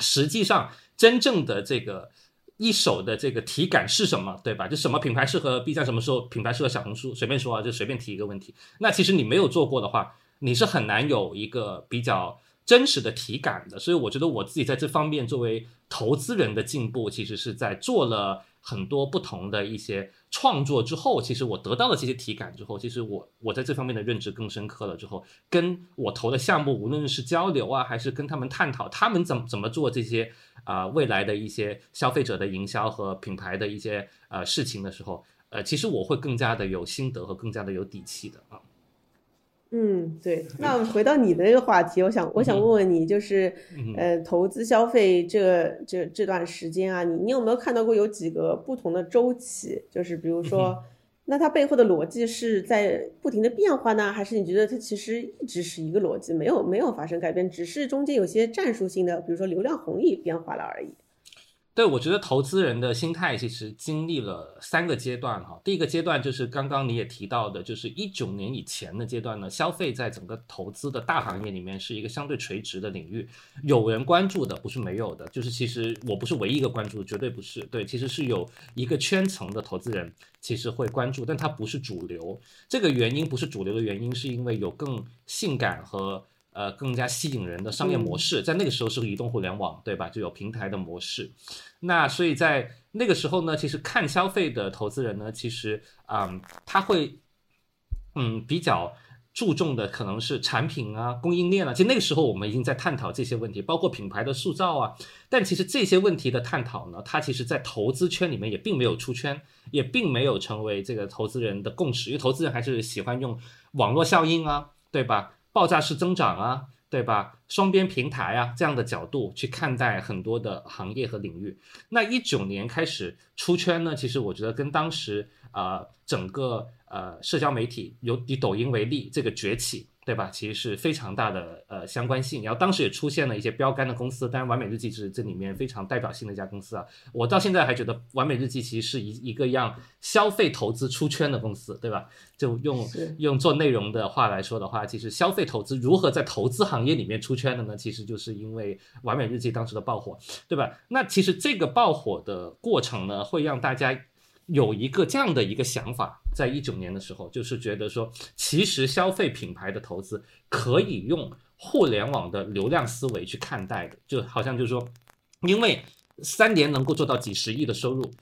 实际上真正的这个一手的这个体感是什么，对吧？就什么品牌适合 B 站，什么时候品牌适合小红书，随便说啊，就随便提一个问题。那其实你没有做过的话，你是很难有一个比较。真实的体感的，所以我觉得我自己在这方面作为投资人的进步，其实是在做了很多不同的一些创作之后，其实我得到了这些体感之后，其实我我在这方面的认知更深刻了之后，跟我投的项目，无论是交流啊，还是跟他们探讨他们怎么怎么做这些啊未来的一些消费者的营销和品牌的一些呃事情的时候，呃，其实我会更加的有心得和更加的有底气的啊。嗯，对。[LAUGHS] 那回到你的这个话题，我想，我想问问你，就是，呃，投资消费这这这段时间啊，你你有没有看到过有几个不同的周期？就是比如说，那它背后的逻辑是在不停的变化呢，还是你觉得它其实一直是一个逻辑，没有没有发生改变，只是中间有些战术性的，比如说流量红利变化了而已？对，我觉得投资人的心态其实经历了三个阶段哈。第一个阶段就是刚刚你也提到的，就是一九年以前的阶段呢，消费在整个投资的大行业里面是一个相对垂直的领域，有人关注的不是没有的，就是其实我不是唯一一个关注，绝对不是。对，其实是有一个圈层的投资人其实会关注，但它不是主流。这个原因不是主流的原因，是因为有更性感和。呃更加吸引人的商业模式，在那个时候是移动互联网，对吧？就有平台的模式。那所以在那个时候呢，其实看消费的投资人呢，其实啊他会嗯比较。注重的可能是产品啊、供应链啊，其实那个时候我们已经在探讨这些问题，包括品牌的塑造啊。但其实这些问题的探讨呢，它其实在投资圈里面也并没有出圈，也并没有成为这个投资人的共识，因为投资人还是喜欢用网络效应啊，对吧？爆炸式增长啊，对吧？双边平台啊这样的角度去看待很多的行业和领域。那一九年开始出圈呢，其实我觉得跟当时啊整个。呃，社交媒体有以抖音为例，这个崛起，对吧？其实是非常大的呃相关性。然后当时也出现了一些标杆的公司，当然完美日记是这里面非常代表性的一家公司啊。我到现在还觉得完美日记其实是一一个让消费投资出圈的公司，对吧？就用用做内容的话来说的话，其实消费投资如何在投资行业里面出圈的呢？其实就是因为完美日记当时的爆火，对吧？那其实这个爆火的过程呢，会让大家。有一个这样的一个想法，在一九年的时候，就是觉得说，其实消费品牌的投资可以用互联网的流量思维去看待的，就好像就是说，因为三年能够做到几十亿的收入，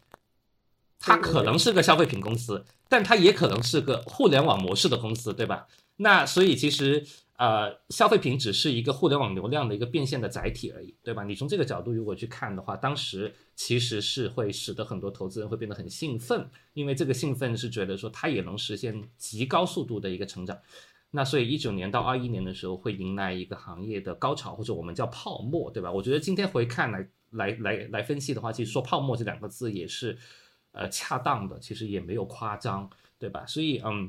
它可能是个消费品公司，但它也可能是个互联网模式的公司，对吧？那所以其实。呃，消费品只是一个互联网流量的一个变现的载体而已，对吧？你从这个角度如果去看的话，当时其实是会使得很多投资人会变得很兴奋，因为这个兴奋是觉得说它也能实现极高速度的一个成长。那所以一九年到二一年的时候会迎来一个行业的高潮，或者我们叫泡沫，对吧？我觉得今天回看来来来来分析的话，其实说泡沫这两个字也是呃恰当的，其实也没有夸张，对吧？所以嗯。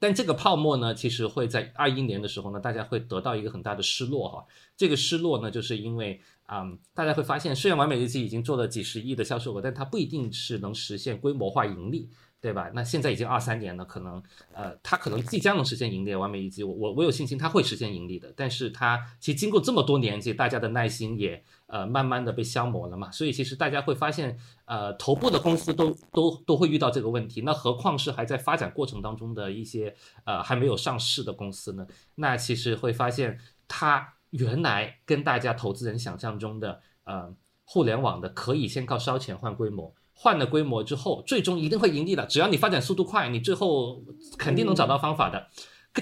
但这个泡沫呢，其实会在二一年的时候呢，大家会得到一个很大的失落哈。这个失落呢，就是因为啊，大家会发现，虽然完美日记已经做了几十亿的销售额，但它不一定是能实现规模化盈利。对吧？那现在已经二三年了，可能呃，它可能即将能实现盈利。完美日记，我我我有信心它会实现盈利的。但是它其实经过这么多年，其实大家的耐心也呃慢慢的被消磨了嘛。所以其实大家会发现，呃，头部的公司都都都会遇到这个问题。那何况是还在发展过程当中的一些呃还没有上市的公司呢？那其实会发现，它原来跟大家投资人想象中的呃互联网的可以先靠烧钱换规模。换了规模之后，最终一定会盈利的。只要你发展速度快，你最后肯定能找到方法的。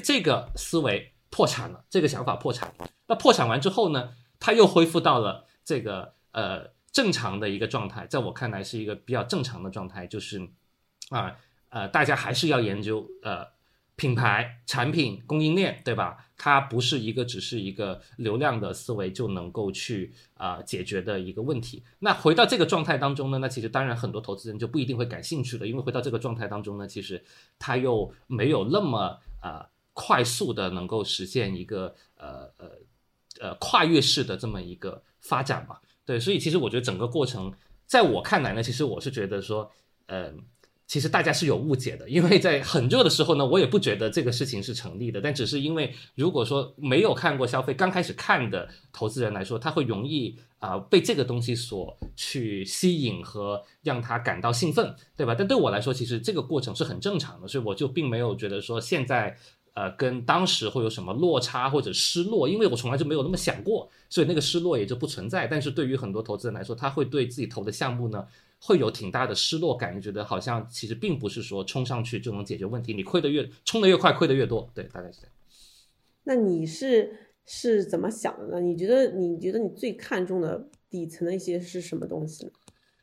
这个思维破产了，这个想法破产。那破产完之后呢，它又恢复到了这个呃正常的一个状态。在我看来，是一个比较正常的状态，就是啊呃，大家还是要研究呃品牌、产品、供应链，对吧？它不是一个只是一个流量的思维就能够去啊解决的一个问题。那回到这个状态当中呢，那其实当然很多投资人就不一定会感兴趣了，因为回到这个状态当中呢，其实它又没有那么啊快速的能够实现一个呃呃呃跨越式的这么一个发展吧。对，所以其实我觉得整个过程在我看来呢，其实我是觉得说，嗯。其实大家是有误解的，因为在很热的时候呢，我也不觉得这个事情是成立的。但只是因为，如果说没有看过消费，刚开始看的投资人来说，他会容易啊被这个东西所去吸引和让他感到兴奋，对吧？但对我来说，其实这个过程是很正常的，所以我就并没有觉得说现在呃跟当时会有什么落差或者失落，因为我从来就没有那么想过，所以那个失落也就不存在。但是对于很多投资人来说，他会对自己投的项目呢。会有挺大的失落感，觉得好像其实并不是说冲上去就能解决问题，你亏的越冲的越快，亏的越多，对，大概是这样。那你是是怎么想的呢？你觉得你觉得你最看重的底层的一些是什么东西呢？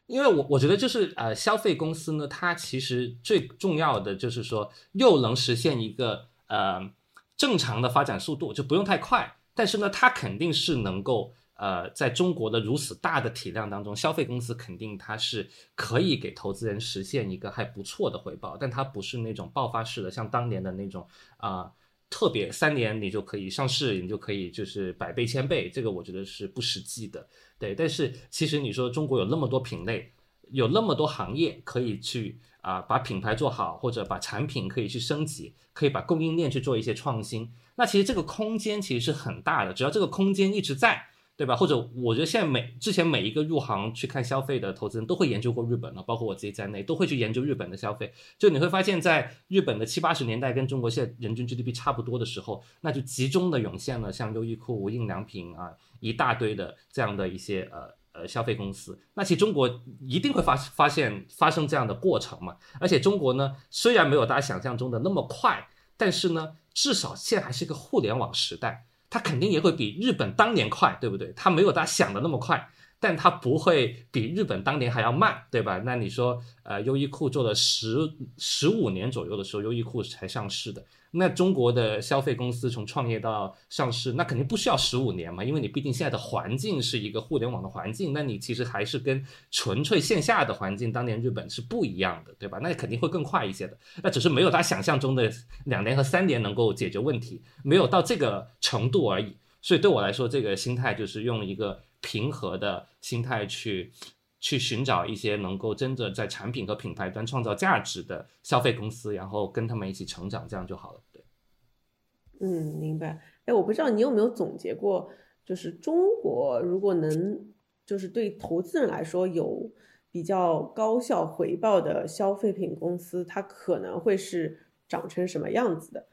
因为我我觉得就是呃，消费公司呢，它其实最重要的就是说，又能实现一个呃正常的发展速度，就不用太快，但是呢，它肯定是能够。呃，在中国的如此大的体量当中，消费公司肯定它是可以给投资人实现一个还不错的回报，但它不是那种爆发式的，像当年的那种啊，特别三年你就可以上市，你就可以就是百倍千倍，这个我觉得是不实际的。对，但是其实你说中国有那么多品类，有那么多行业可以去啊，把品牌做好，或者把产品可以去升级，可以把供应链去做一些创新，那其实这个空间其实是很大的，只要这个空间一直在。对吧？或者我觉得现在每之前每一个入行去看消费的投资人都会研究过日本了，包括我自己在内都会去研究日本的消费。就你会发现在日本的七八十年代跟中国现在人均 GDP 差不多的时候，那就集中的涌现了像优衣库、无印良品啊一大堆的这样的一些呃。呃，消费公司，那其实中国一定会发发现发生这样的过程嘛？而且中国呢，虽然没有大家想象中的那么快，但是呢，至少现在还是一个互联网时代，它肯定也会比日本当年快，对不对？它没有大家想的那么快，但它不会比日本当年还要慢，对吧？那你说，呃，优衣库做了十十五年左右的时候，优衣库才上市的。那中国的消费公司从创业到上市，那肯定不需要十五年嘛，因为你毕竟现在的环境是一个互联网的环境，那你其实还是跟纯粹线下的环境，当年日本是不一样的，对吧？那肯定会更快一些的，那只是没有他想象中的两年和三年能够解决问题，没有到这个程度而已。所以对我来说，这个心态就是用一个平和的心态去。去寻找一些能够真的在产品和品牌端创造价值的消费公司，然后跟他们一起成长，这样就好了。嗯，明白。哎，我不知道你有没有总结过，就是中国如果能，就是对投资人来说有比较高效回报的消费品公司，它可能会是长成什么样子的？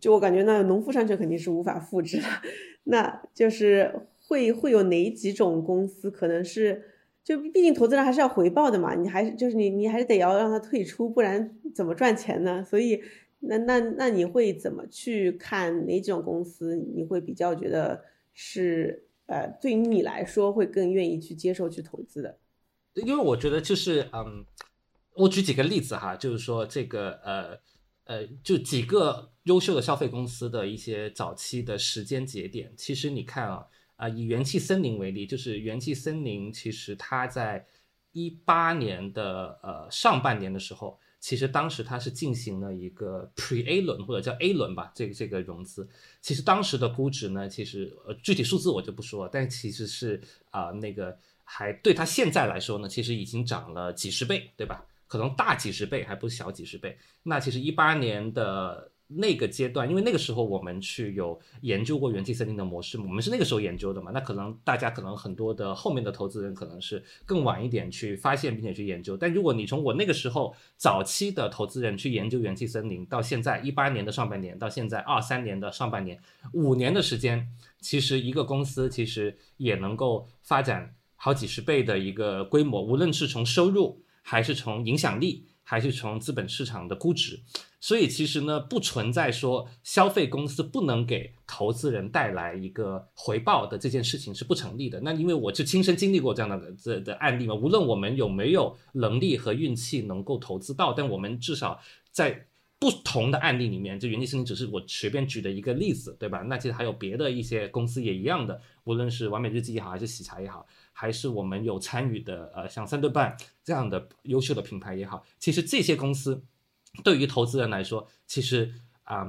就我感觉，那农夫山泉肯定是无法复制的。[LAUGHS] 那就是会会有哪几种公司可能是？就毕竟投资人还是要回报的嘛，你还是就是你你还是得要让他退出，不然怎么赚钱呢？所以那那那你会怎么去看哪种公司？你会比较觉得是呃，对于你来说会更愿意去接受去投资的？因为我觉得就是嗯，我举几个例子哈，就是说这个呃呃，就几个优秀的消费公司的一些早期的时间节点，其实你看啊。啊，以元气森林为例，就是元气森林，其实它在一八年的呃上半年的时候，其实当时它是进行了一个 Pre A 轮或者叫 A 轮吧，这个这个融资，其实当时的估值呢，其实呃具体数字我就不说了，但其实是啊那个还对它现在来说呢，其实已经涨了几十倍，对吧？可能大几十倍，还不小几十倍。那其实一八年的。那个阶段，因为那个时候我们去有研究过元气森林的模式，我们是那个时候研究的嘛。那可能大家可能很多的后面的投资人可能是更晚一点去发现并且去研究。但如果你从我那个时候早期的投资人去研究元气森林，到现在一八年的上半年，到现在二三年的上半年，五年的时间，其实一个公司其实也能够发展好几十倍的一个规模，无论是从收入还是从影响力。还是从资本市场的估值，所以其实呢，不存在说消费公司不能给投资人带来一个回报的这件事情是不成立的。那因为我就亲身经历过这样的这的案例嘛，无论我们有没有能力和运气能够投资到，但我们至少在不同的案例里面，就元气森林只是我随便举的一个例子，对吧？那其实还有别的一些公司也一样的，无论是完美日记也好，还是喜茶也好。还是我们有参与的，呃，像三顿半这样的优秀的品牌也好，其实这些公司对于投资人来说，其实啊，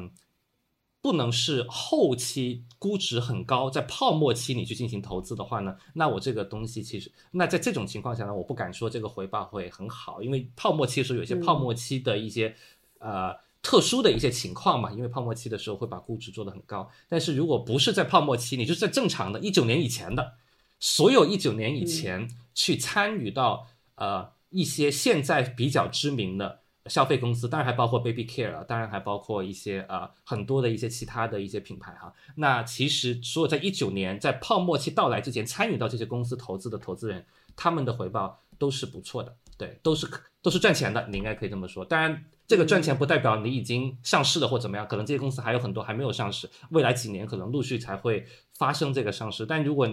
不能是后期估值很高，在泡沫期你去进行投资的话呢，那我这个东西其实，那在这种情况下呢，我不敢说这个回报会很好，因为泡沫期是有些泡沫期的一些呃特殊的一些情况嘛，因为泡沫期的时候会把估值做得很高，但是如果不是在泡沫期，你就是在正常的一九年以前的。所有一九年以前去参与到呃一些现在比较知名的消费公司，当然还包括 Baby Care，当然还包括一些呃很多的一些其他的一些品牌哈。那其实所有在一九年在泡沫期到来之前参与到这些公司投资的投资人，他们的回报都是不错的，对，都是都是赚钱的，你应该可以这么说。当然，这个赚钱不代表你已经上市了或怎么样，可能这些公司还有很多还没有上市，未来几年可能陆续才会发生这个上市。但如果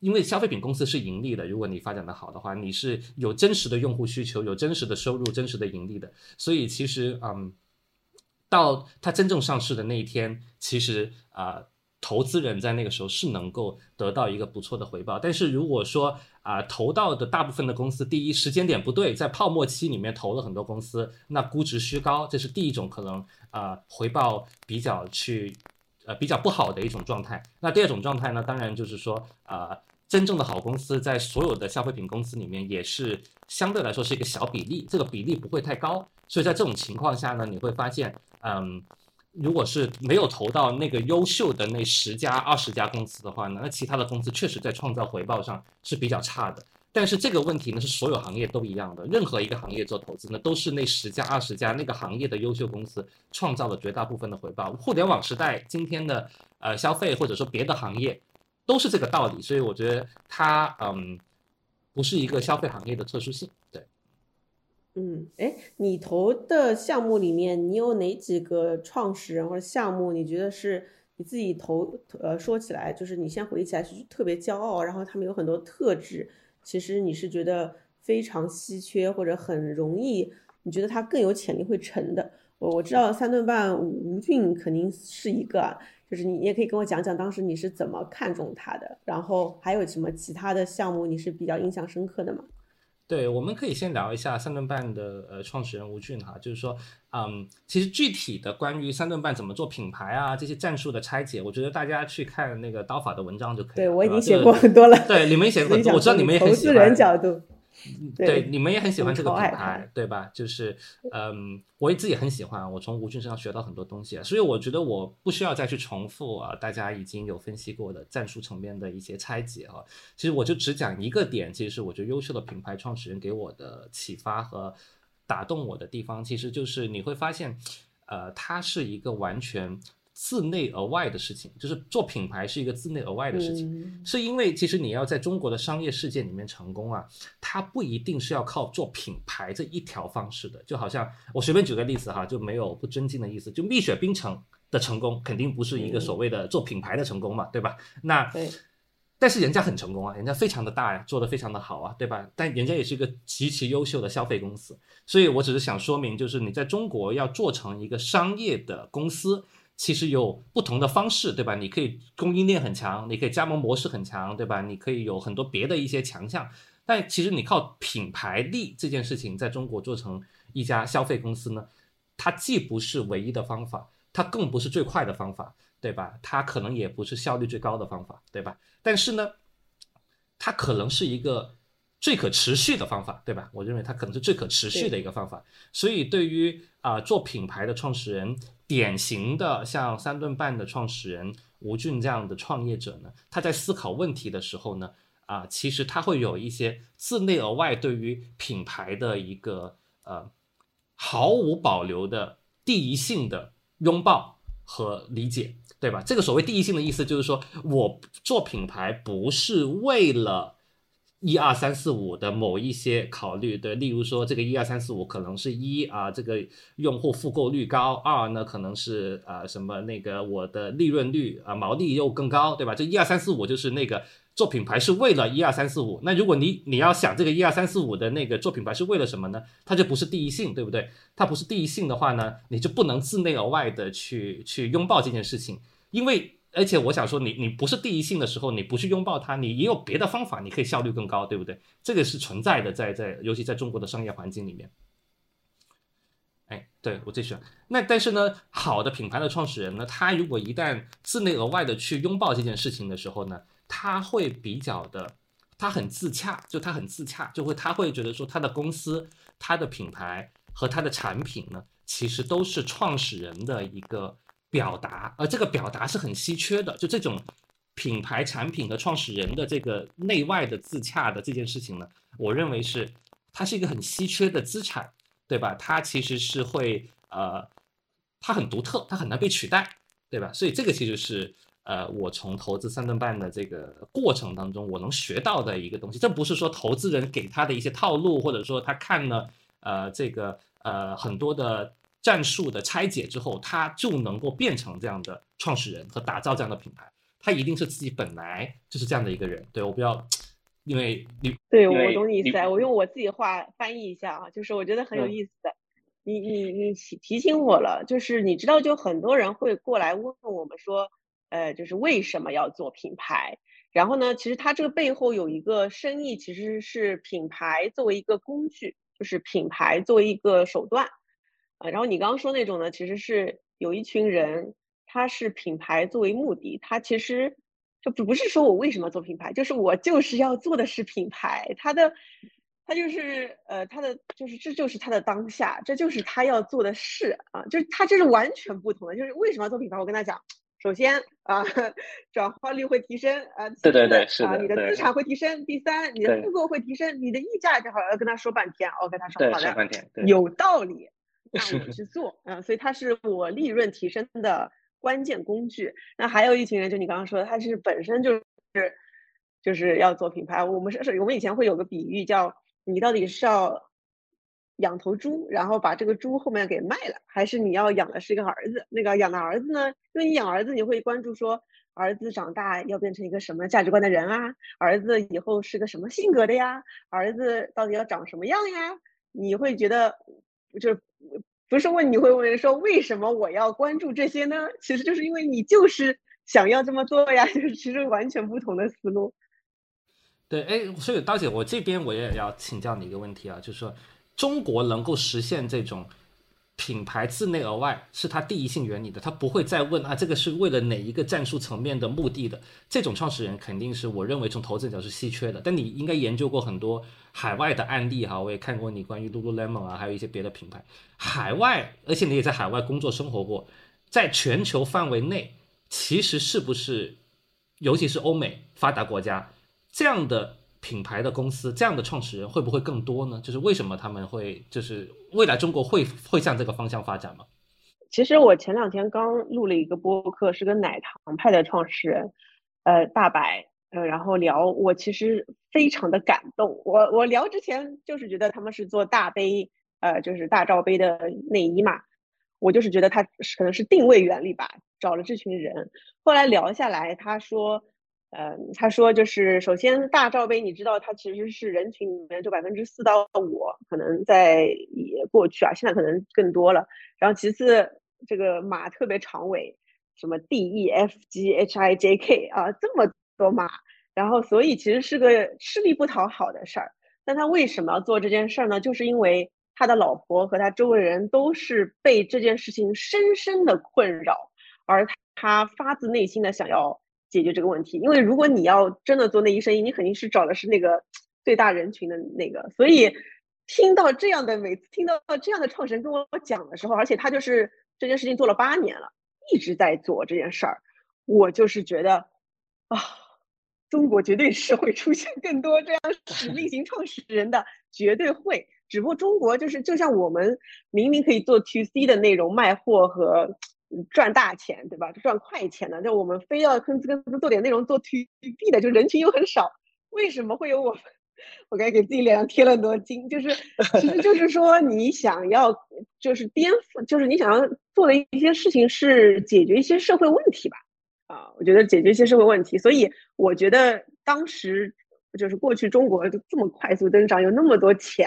因为消费品公司是盈利的，如果你发展的好的话，你是有真实的用户需求，有真实的收入，真实的盈利的。所以其实，嗯，到它真正上市的那一天，其实啊，投资人在那个时候是能够得到一个不错的回报。但是如果说啊，投到的大部分的公司，第一时间点不对，在泡沫期里面投了很多公司，那估值虚高，这是第一种可能啊，回报比较去呃比较不好的一种状态。那第二种状态呢，当然就是说啊。真正的好公司在所有的消费品公司里面也是相对来说是一个小比例，这个比例不会太高，所以在这种情况下呢，你会发现，嗯，如果是没有投到那个优秀的那十家、二十家公司的话呢，那其他的公司确实在创造回报上是比较差的。但是这个问题呢，是所有行业都一样的。任何一个行业做投资呢，都是那十家、二十家那个行业的优秀公司创造了绝大部分的回报。互联网时代今天的呃消费或者说别的行业都是这个道理。所以我觉得它嗯不是一个消费行业的特殊性。嗯，哎，你投的项目里面，你有哪几个创始人或者项目，你觉得是你自己投呃说起来，就是你先回忆起来是特别骄傲，然后他们有很多特质。其实你是觉得非常稀缺或者很容易，你觉得它更有潜力会成的。我我知道三顿半吴俊肯定是一个，就是你也可以跟我讲讲当时你是怎么看中他的，然后还有什么其他的项目你是比较印象深刻的吗？对，我们可以先聊一下三顿半的呃创始人吴俊哈，就是说，嗯，其实具体的关于三顿半怎么做品牌啊这些战术的拆解，我觉得大家去看那个刀法的文章就可以。对我已经写过很多了。对，你们也写过很多，[LAUGHS] 我知道你们也很喜欢。投资人角度。对，你们也很喜欢这个品牌，对吧？就是，嗯，我也自己很喜欢，我从吴俊身上学到很多东西，所以我觉得我不需要再去重复啊，大家已经有分析过的战术层面的一些拆解啊。其实我就只讲一个点，其实是我觉得优秀的品牌创始人给我的启发和打动我的地方，其实就是你会发现，呃，它是一个完全。自内而外的事情，就是做品牌是一个自内而外的事情，是因为其实你要在中国的商业世界里面成功啊，它不一定是要靠做品牌这一条方式的。就好像我随便举个例子哈，就没有不尊敬的意思。就蜜雪冰城的成功肯定不是一个所谓的做品牌的成功嘛，对吧？那但是人家很成功啊，人家非常的大呀，做的非常的好啊，对吧？但人家也是一个极其优秀的消费公司，所以我只是想说明，就是你在中国要做成一个商业的公司。其实有不同的方式，对吧？你可以供应链很强，你可以加盟模式很强，对吧？你可以有很多别的一些强项，但其实你靠品牌力这件事情，在中国做成一家消费公司呢，它既不是唯一的方法，它更不是最快的方法，对吧？它可能也不是效率最高的方法，对吧？但是呢，它可能是一个最可持续的方法，对吧？我认为它可能是最可持续的一个方法。所以对于啊做品牌的创始人。典型的像三顿半的创始人吴俊这样的创业者呢，他在思考问题的时候呢，啊，其实他会有一些自内而外对于品牌的一个呃毫无保留的第一性的拥抱和理解，对吧？这个所谓第一性的意思就是说我做品牌不是为了。一二三四五的某一些考虑，对，例如说这个一二三四五可能是一啊，这个用户复购率高；二呢可能是啊什么那个我的利润率啊毛利又更高，对吧？这一二三四五就是那个做品牌是为了一二三四五。那如果你你要想这个一二三四五的那个做品牌是为了什么呢？它就不是第一性，对不对？它不是第一性的话呢，你就不能自内而外的去去拥抱这件事情，因为。而且我想说，你你不是第一性的时候，你不去拥抱它，你也有别的方法，你可以效率更高，对不对？这个是存在的，在在尤其在中国的商业环境里面。哎，对我最喜欢。那但是呢，好的品牌的创始人呢，他如果一旦自内而外的去拥抱这件事情的时候呢，他会比较的，他很自洽，就他很自洽，就会他会觉得说，他的公司、他的品牌和他的产品呢，其实都是创始人的一个。表达，而这个表达是很稀缺的。就这种品牌产品的创始人的这个内外的自洽的这件事情呢，我认为是它是一个很稀缺的资产，对吧？它其实是会呃，它很独特，它很难被取代，对吧？所以这个其实是呃，我从投资三顿半的这个过程当中我能学到的一个东西。这不是说投资人给他的一些套路，或者说他看了呃这个呃很多的。战术的拆解之后，他就能够变成这样的创始人和打造这样的品牌。他一定是自己本来就是这样的一个人。对我不要，因为你对我懂你意思。我用我自己话翻译一下啊，就是我觉得很有意思的。你你你提提醒我了，就是你知道，就很多人会过来问我们说，呃，就是为什么要做品牌？然后呢，其实它这个背后有一个生意，其实是品牌作为一个工具，就是品牌作为一个手段。啊，然后你刚刚说那种呢，其实是有一群人，他是品牌作为目的，他其实就不不是说我为什么做品牌，就是我就是要做的是品牌，他的他就是呃，他的就是这就是他的当下，这就是他要做的事啊，就是他这是完全不同的。就是为什么要做品牌？我跟他讲，首先啊，转化率会提升啊，对对对，是啊，你的资产会提升。第三，你的复购会提升，你的溢价正好要跟他说半天，我跟他说好的，有道理，让我去做啊。所以它是我利润提升的关键工具。那还有一群人，就你刚刚说的，他是本身就是就是要做品牌。我们是是，我们以前会有个比喻叫。你到底是要养头猪，然后把这个猪后面给卖了，还是你要养的是一个儿子？那个养的儿子呢？因为你养儿子，你会关注说儿子长大要变成一个什么价值观的人啊？儿子以后是个什么性格的呀？儿子到底要长什么样呀？你会觉得就是不是问你会问说为什么我要关注这些呢？其实就是因为你就是想要这么做呀，[LAUGHS] 就是其实完全不同的思路。对，哎，所以刀姐，我这边我也要请教你一个问题啊，就是说，中国能够实现这种品牌自内而外，是他第一性原理的，他不会再问啊，这个是为了哪一个战术层面的目的的，这种创始人肯定是我认为从投资角是稀缺的。但你应该研究过很多海外的案例哈，我也看过你关于 Lululemon 啊，还有一些别的品牌，海外，而且你也在海外工作生活过，在全球范围内，其实是不是，尤其是欧美发达国家。这样的品牌的公司，这样的创始人会不会更多呢？就是为什么他们会，就是未来中国会会向这个方向发展吗？其实我前两天刚录了一个播客，是跟奶糖派的创始人，呃，大白，呃，然后聊，我其实非常的感动。我我聊之前就是觉得他们是做大杯，呃，就是大罩杯的内衣嘛，我就是觉得他可能是定位原理吧，找了这群人。后来聊下来，他说。嗯，他说就是首先大罩杯，你知道它其实是人群里面就百分之四到五，可能在也过去啊，现在可能更多了。然后其次，这个码特别长尾，什么 D E F G H I J K 啊，这么多码，然后所以其实是个吃力不讨好的事儿。但他为什么要做这件事儿呢？就是因为他的老婆和他周围人都是被这件事情深深的困扰，而他发自内心的想要。解决这个问题，因为如果你要真的做内衣生意，你肯定是找的是那个 [TSK] 最大人群的那个。所以听到这样的，每次听到这样的创始人跟我讲的时候，而且他就是这件事情做了八年了，一直在做这件事儿，我就是觉得啊，中国绝对是会出现更多这样 [LAUGHS] 使命型创始人的，绝对会。只不过中国就是就像我们明明可以做 to C 的内容卖货和。赚大钱，对吧？赚快钱的，就我们非要跟跟做点内容做 to B 的，就人群又很少，为什么会有我？[LAUGHS] 我该给自己脸上贴了很多金，就是，其实就是说，你想要就是颠覆，就是你想要做的一些事情是解决一些社会问题吧？啊，我觉得解决一些社会问题，所以我觉得当时就是过去中国这么快速增长，有那么多钱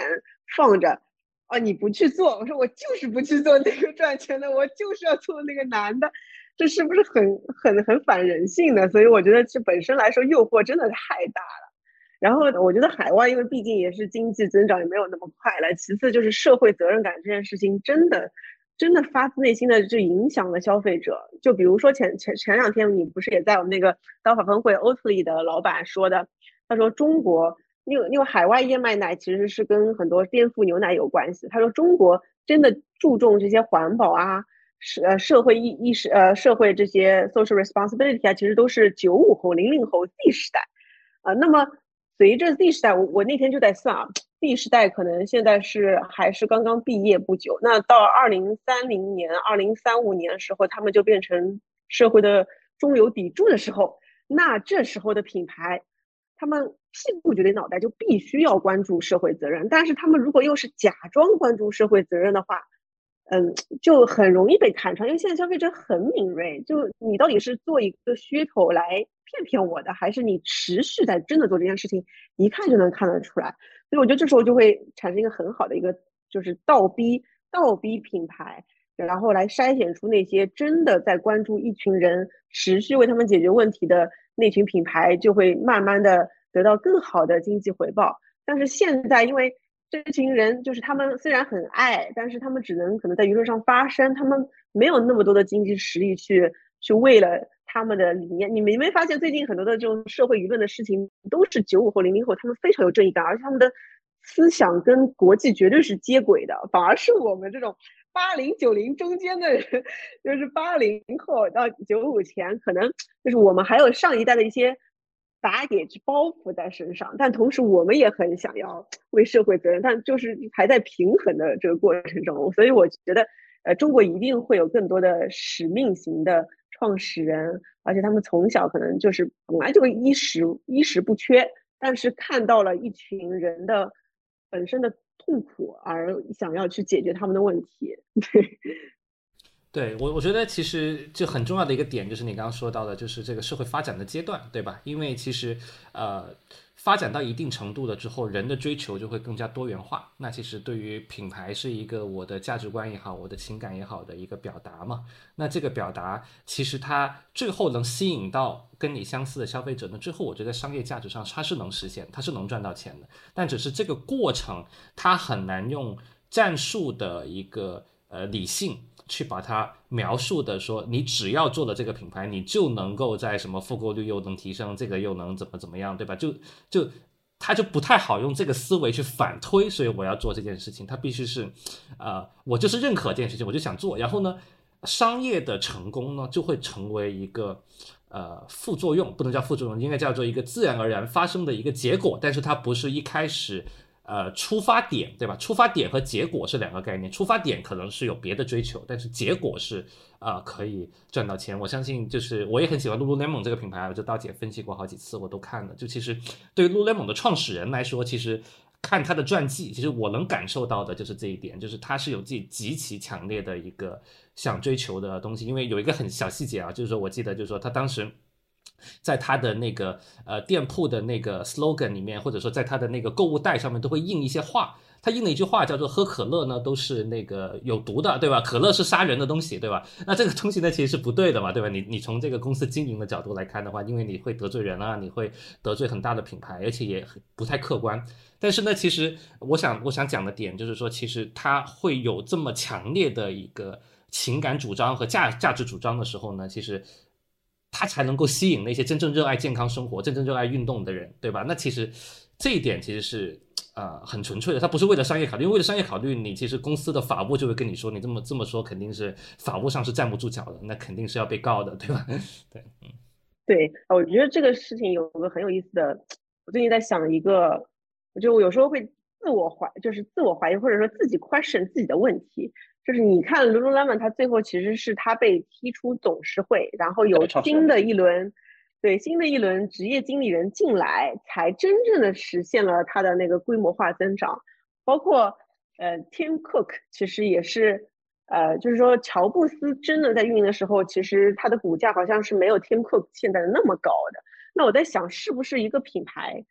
放着。啊！你不去做，我说我就是不去做那个赚钱的，我就是要做那个难的，这是不是很很很反人性的？所以我觉得这本身来说诱惑真的太大了。然后我觉得海外，因为毕竟也是经济增长也没有那么快了。其次就是社会责任感这件事情，真的真的发自内心的就影响了消费者。就比如说前前前两天你不是也在我们那个刀法峰会 Oatly 的老板说的，他说中国。因为因为海外燕麦奶其实是跟很多颠覆牛奶有关系。他说中国真的注重这些环保啊，社呃社会意意识呃社会这些 social responsibility 啊，其实都是九五后、零零后 Z 时代，啊，那么随着 Z 时代，我我那天就在算啊，Z 时代可能现在是还是刚刚毕业不久，那到二零三零年、二零三五年的时候，他们就变成社会的中流砥柱的时候，那这时候的品牌。他们屁股决定脑袋，就必须要关注社会责任。但是他们如果又是假装关注社会责任的话，嗯，就很容易被看穿。因为现在消费者很敏锐，就你到底是做一个噱头来骗骗我的，还是你持续在真的做这件事情，一看就能看得出来。所以我觉得这时候就会产生一个很好的一个，就是倒逼倒逼品牌，然后来筛选出那些真的在关注一群人，持续为他们解决问题的。那群品牌就会慢慢的得到更好的经济回报，但是现在因为这群人就是他们虽然很爱，但是他们只能可能在舆论上发声，他们没有那么多的经济实力去去为了他们的理念。你没没发现最近很多的这种社会舆论的事情都是九五后、零零后，他们非常有正义感，而且他们的思想跟国际绝对是接轨的，反而是我们这种八零九零中间的人，就是八零后到九五前，可能就是我们还有上一代的一些 baggage 包袱在身上，但同时我们也很想要为社会责任，但就是还在平衡的这个过程中，所以我觉得，呃，中国一定会有更多的使命型的创始人，而且他们从小可能就是本来就衣食衣食不缺。但是看到了一群人的本身的痛苦，而想要去解决他们的问题，[LAUGHS] 对，对我我觉得其实就很重要的一个点就是你刚刚说到的，就是这个社会发展的阶段，对吧？因为其实呃。发展到一定程度了之后，人的追求就会更加多元化。那其实对于品牌是一个我的价值观也好，我的情感也好的一个表达嘛。那这个表达其实它最后能吸引到跟你相似的消费者呢？最后我觉得商业价值上它是能实现，它是能赚到钱的。但只是这个过程它很难用战术的一个呃理性。去把它描述的说，你只要做了这个品牌，你就能够在什么复购率又能提升，这个又能怎么怎么样，对吧？就就他就不太好用这个思维去反推，所以我要做这件事情，他必须是，呃，我就是认可这件事情，我就想做。然后呢，商业的成功呢，就会成为一个呃副作用，不能叫副作用，应该叫做一个自然而然发生的一个结果，但是它不是一开始。呃，出发点对吧？出发点和结果是两个概念。出发点可能是有别的追求，但是结果是啊，可以赚到钱。我相信，就是我也很喜欢 Lululemon 这个品牌，就刀姐分析过好几次，我都看了。就其实对于 Lululemon 的创始人来说，其实看他的传记，其实我能感受到的就是这一点，就是他是有自己极其强烈的一个想追求的东西。因为有一个很小细节啊，就是说我记得，就是说他当时。在他的那个呃店铺的那个 slogan 里面，或者说在他的那个购物袋上面，都会印一些话。他印了一句话，叫做“喝可乐呢都是那个有毒的，对吧？可乐是杀人的东西，对吧？那这个东西呢其实是不对的嘛，对吧？你你从这个公司经营的角度来看的话，因为你会得罪人啊，你会得罪很大的品牌，而且也不太客观。但是呢，其实我想我想讲的点就是说，其实他会有这么强烈的一个情感主张和价价值主张的时候呢，其实。他才能够吸引那些真正热爱健康生活、真正热爱运动的人，对吧？那其实这一点其实是呃很纯粹的，他不是为了商业考虑，因为为了商业考虑，你其实公司的法务就会跟你说，你这么这么说肯定是法务上是站不住脚的，那肯定是要被告的，对吧？[LAUGHS] 对，嗯，对，我觉得这个事情有个很有意思的，我最近在想一个，我就我有时候会自我怀，就是自我怀疑，或者说自己 question 自己的问题。就是你看，Lululemon，它最后其实是它被踢出董事会，然后有新的一轮，对新的一轮职业经理人进来，才真正的实现了它的那个规模化增长。包括呃，Tim Cook 其实也是，呃，就是说乔布斯真的在运营的时候，其实它的股价好像是没有 Tim Cook 现在的那么高的。那我在想，是不是一个品牌，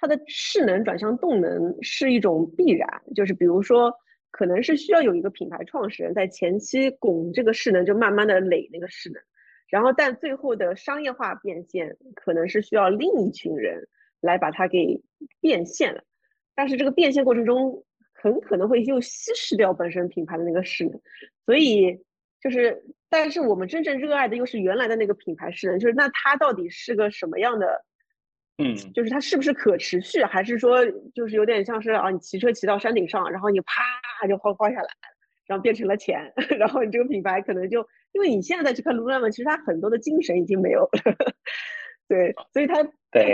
它的势能转向动能是一种必然？就是比如说。可能是需要有一个品牌创始人在前期拱这个势能，就慢慢的垒那个势能，然后但最后的商业化变现，可能是需要另一群人来把它给变现了，但是这个变现过程中很可能会又稀释掉本身品牌的那个势能，所以就是，但是我们真正热爱的又是原来的那个品牌势能，就是那它到底是个什么样的？嗯，就是它是不是可持续，还是说就是有点像是啊，你骑车骑到山顶上，然后你啪就滑滑下来，然后变成了钱，[LAUGHS] 然后你这个品牌可能就因为你现在再去看 Lululemon，其实它很多的精神已经没有了。对，所以他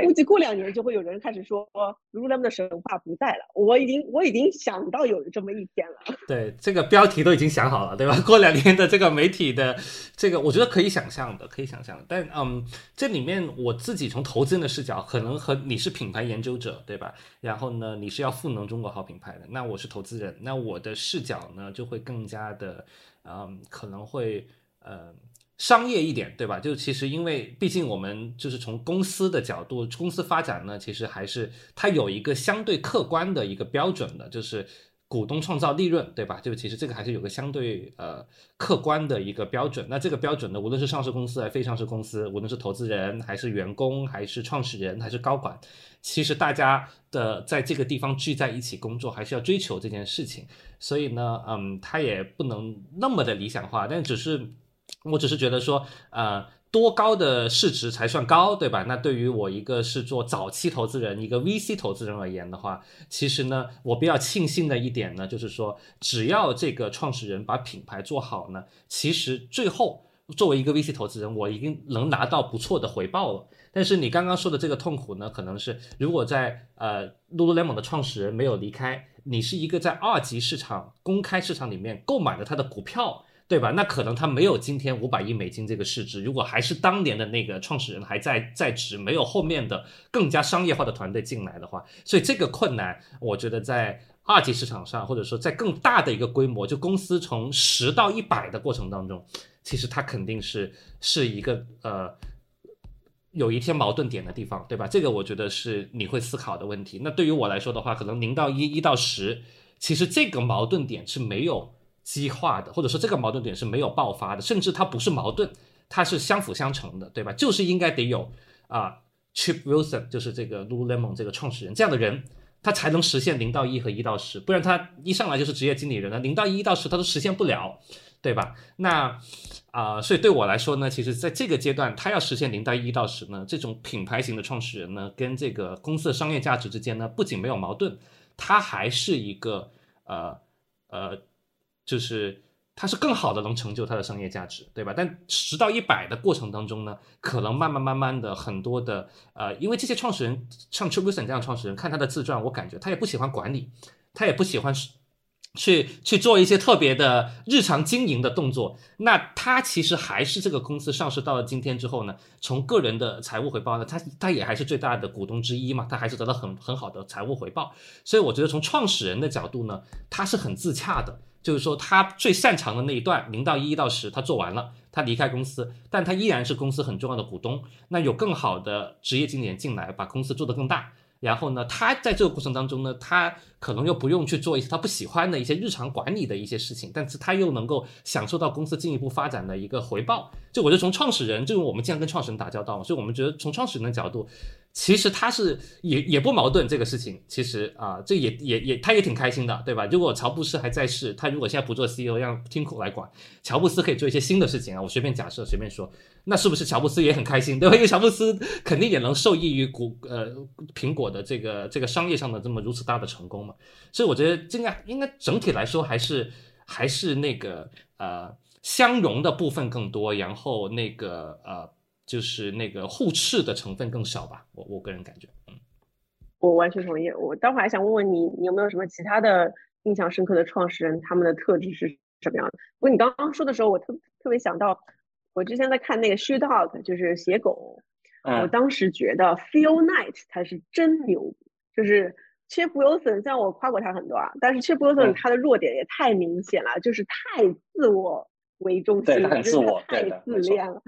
估计过两年就会有人开始说 Lululemon 的神话不在了。我已经我已经想到有这么一天了。对，这个标题都已经想好了，对吧？[LAUGHS] 过两年的这个媒体的这个，我觉得可以想象的，可以想象的。但嗯，这里面我自己从投资人的视角，可能和你是品牌研究者，对吧？然后呢，你是要赋能中国好品牌的，那我是投资人，那我的视角呢就会更加的嗯，可能会呃。商业一点，对吧？就其实因为毕竟我们就是从公司的角度，公司发展呢，其实还是它有一个相对客观的一个标准的，就是股东创造利润，对吧？就其实这个还是有个相对呃客观的一个标准。那这个标准呢，无论是上市公司还是非上市公司，无论是投资人还是员工，还是创始人还是高管，其实大家的在这个地方聚在一起工作，还是要追求这件事情。所以呢，嗯，它也不能那么的理想化，但只是。我只是觉得说，呃，多高的市值才算高，对吧？那对于我一个是做早期投资人，一个 VC 投资人而言的话，其实呢，我比较庆幸的一点呢，就是说，只要这个创始人把品牌做好呢，其实最后作为一个 VC 投资人，我已经能拿到不错的回报了。但是你刚刚说的这个痛苦呢，可能是如果在呃 Lululemon 的创始人没有离开，你是一个在二级市场公开市场里面购买了他的股票。对吧？那可能他没有今天五百亿美金这个市值。如果还是当年的那个创始人还在在职，没有后面的更加商业化的团队进来的话，所以这个困难，我觉得在二级市场上，或者说在更大的一个规模，就公司从十到一百的过程当中，其实它肯定是是一个呃有一些矛盾点的地方，对吧？这个我觉得是你会思考的问题。那对于我来说的话，可能零到一，一到十，其实这个矛盾点是没有。激化的，或者说这个矛盾点是没有爆发的，甚至它不是矛盾，它是相辅相成的，对吧？就是应该得有啊，Chip Wilson，就是这个 Lululemon 这个创始人这样的人，他才能实现零到一和一到十，不然他一上来就是职业经理人了，零到一到十他都实现不了，对吧？那啊，所以对我来说呢，其实在这个阶段，他要实现零到一到十呢，这种品牌型的创始人呢，跟这个公司的商业价值之间呢，不仅没有矛盾，他还是一个呃呃。就是它是更好的能成就它的商业价值，对吧？但十到一百的过程当中呢，可能慢慢慢慢的很多的呃，因为这些创始人像 t r i b u s o n 这样创始人，看他的自传，我感觉他也不喜欢管理，他也不喜欢去去做一些特别的日常经营的动作。那他其实还是这个公司上市到了今天之后呢，从个人的财务回报呢，他他也还是最大的股东之一嘛，他还是得到很很好的财务回报。所以我觉得从创始人的角度呢，他是很自洽的。就是说，他最擅长的那一段，零到一到十，他做完了，他离开公司，但他依然是公司很重要的股东。那有更好的职业经理人进来，把公司做得更大。然后呢，他在这个过程当中呢，他可能又不用去做一些他不喜欢的一些日常管理的一些事情，但是他又能够享受到公司进一步发展的一个回报。就我觉得从创始人，就是我们经常跟创始人打交道嘛，所以我们觉得从创始人的角度。其实他是也也不矛盾这个事情，其实啊，这也也也他也挺开心的，对吧？如果乔布斯还在世，他如果现在不做 CEO，让 Tim Cook 来管，乔布斯可以做一些新的事情啊。我随便假设，随便说，那是不是乔布斯也很开心，对吧？因为乔布斯肯定也能受益于股呃苹果的这个这个商业上的这么如此大的成功嘛。所以我觉得应该应该整体来说还是还是那个呃相容的部分更多，然后那个呃。就是那个互斥的成分更少吧，我我个人感觉，嗯，我完全同意。我待会还想问问你，你有没有什么其他的印象深刻的创始人，他们的特质是什么样的？不过你刚刚说的时候，我特特别想到，我之前在看那个 Shoot Dog，就是写狗，我当时觉得 Phil Knight 才是真牛，就是 Chip Wilson，虽然我夸过他很多啊，但是 Chip Wilson 他的弱点也太明显了，就是太自我为中心了，自我，太自恋了。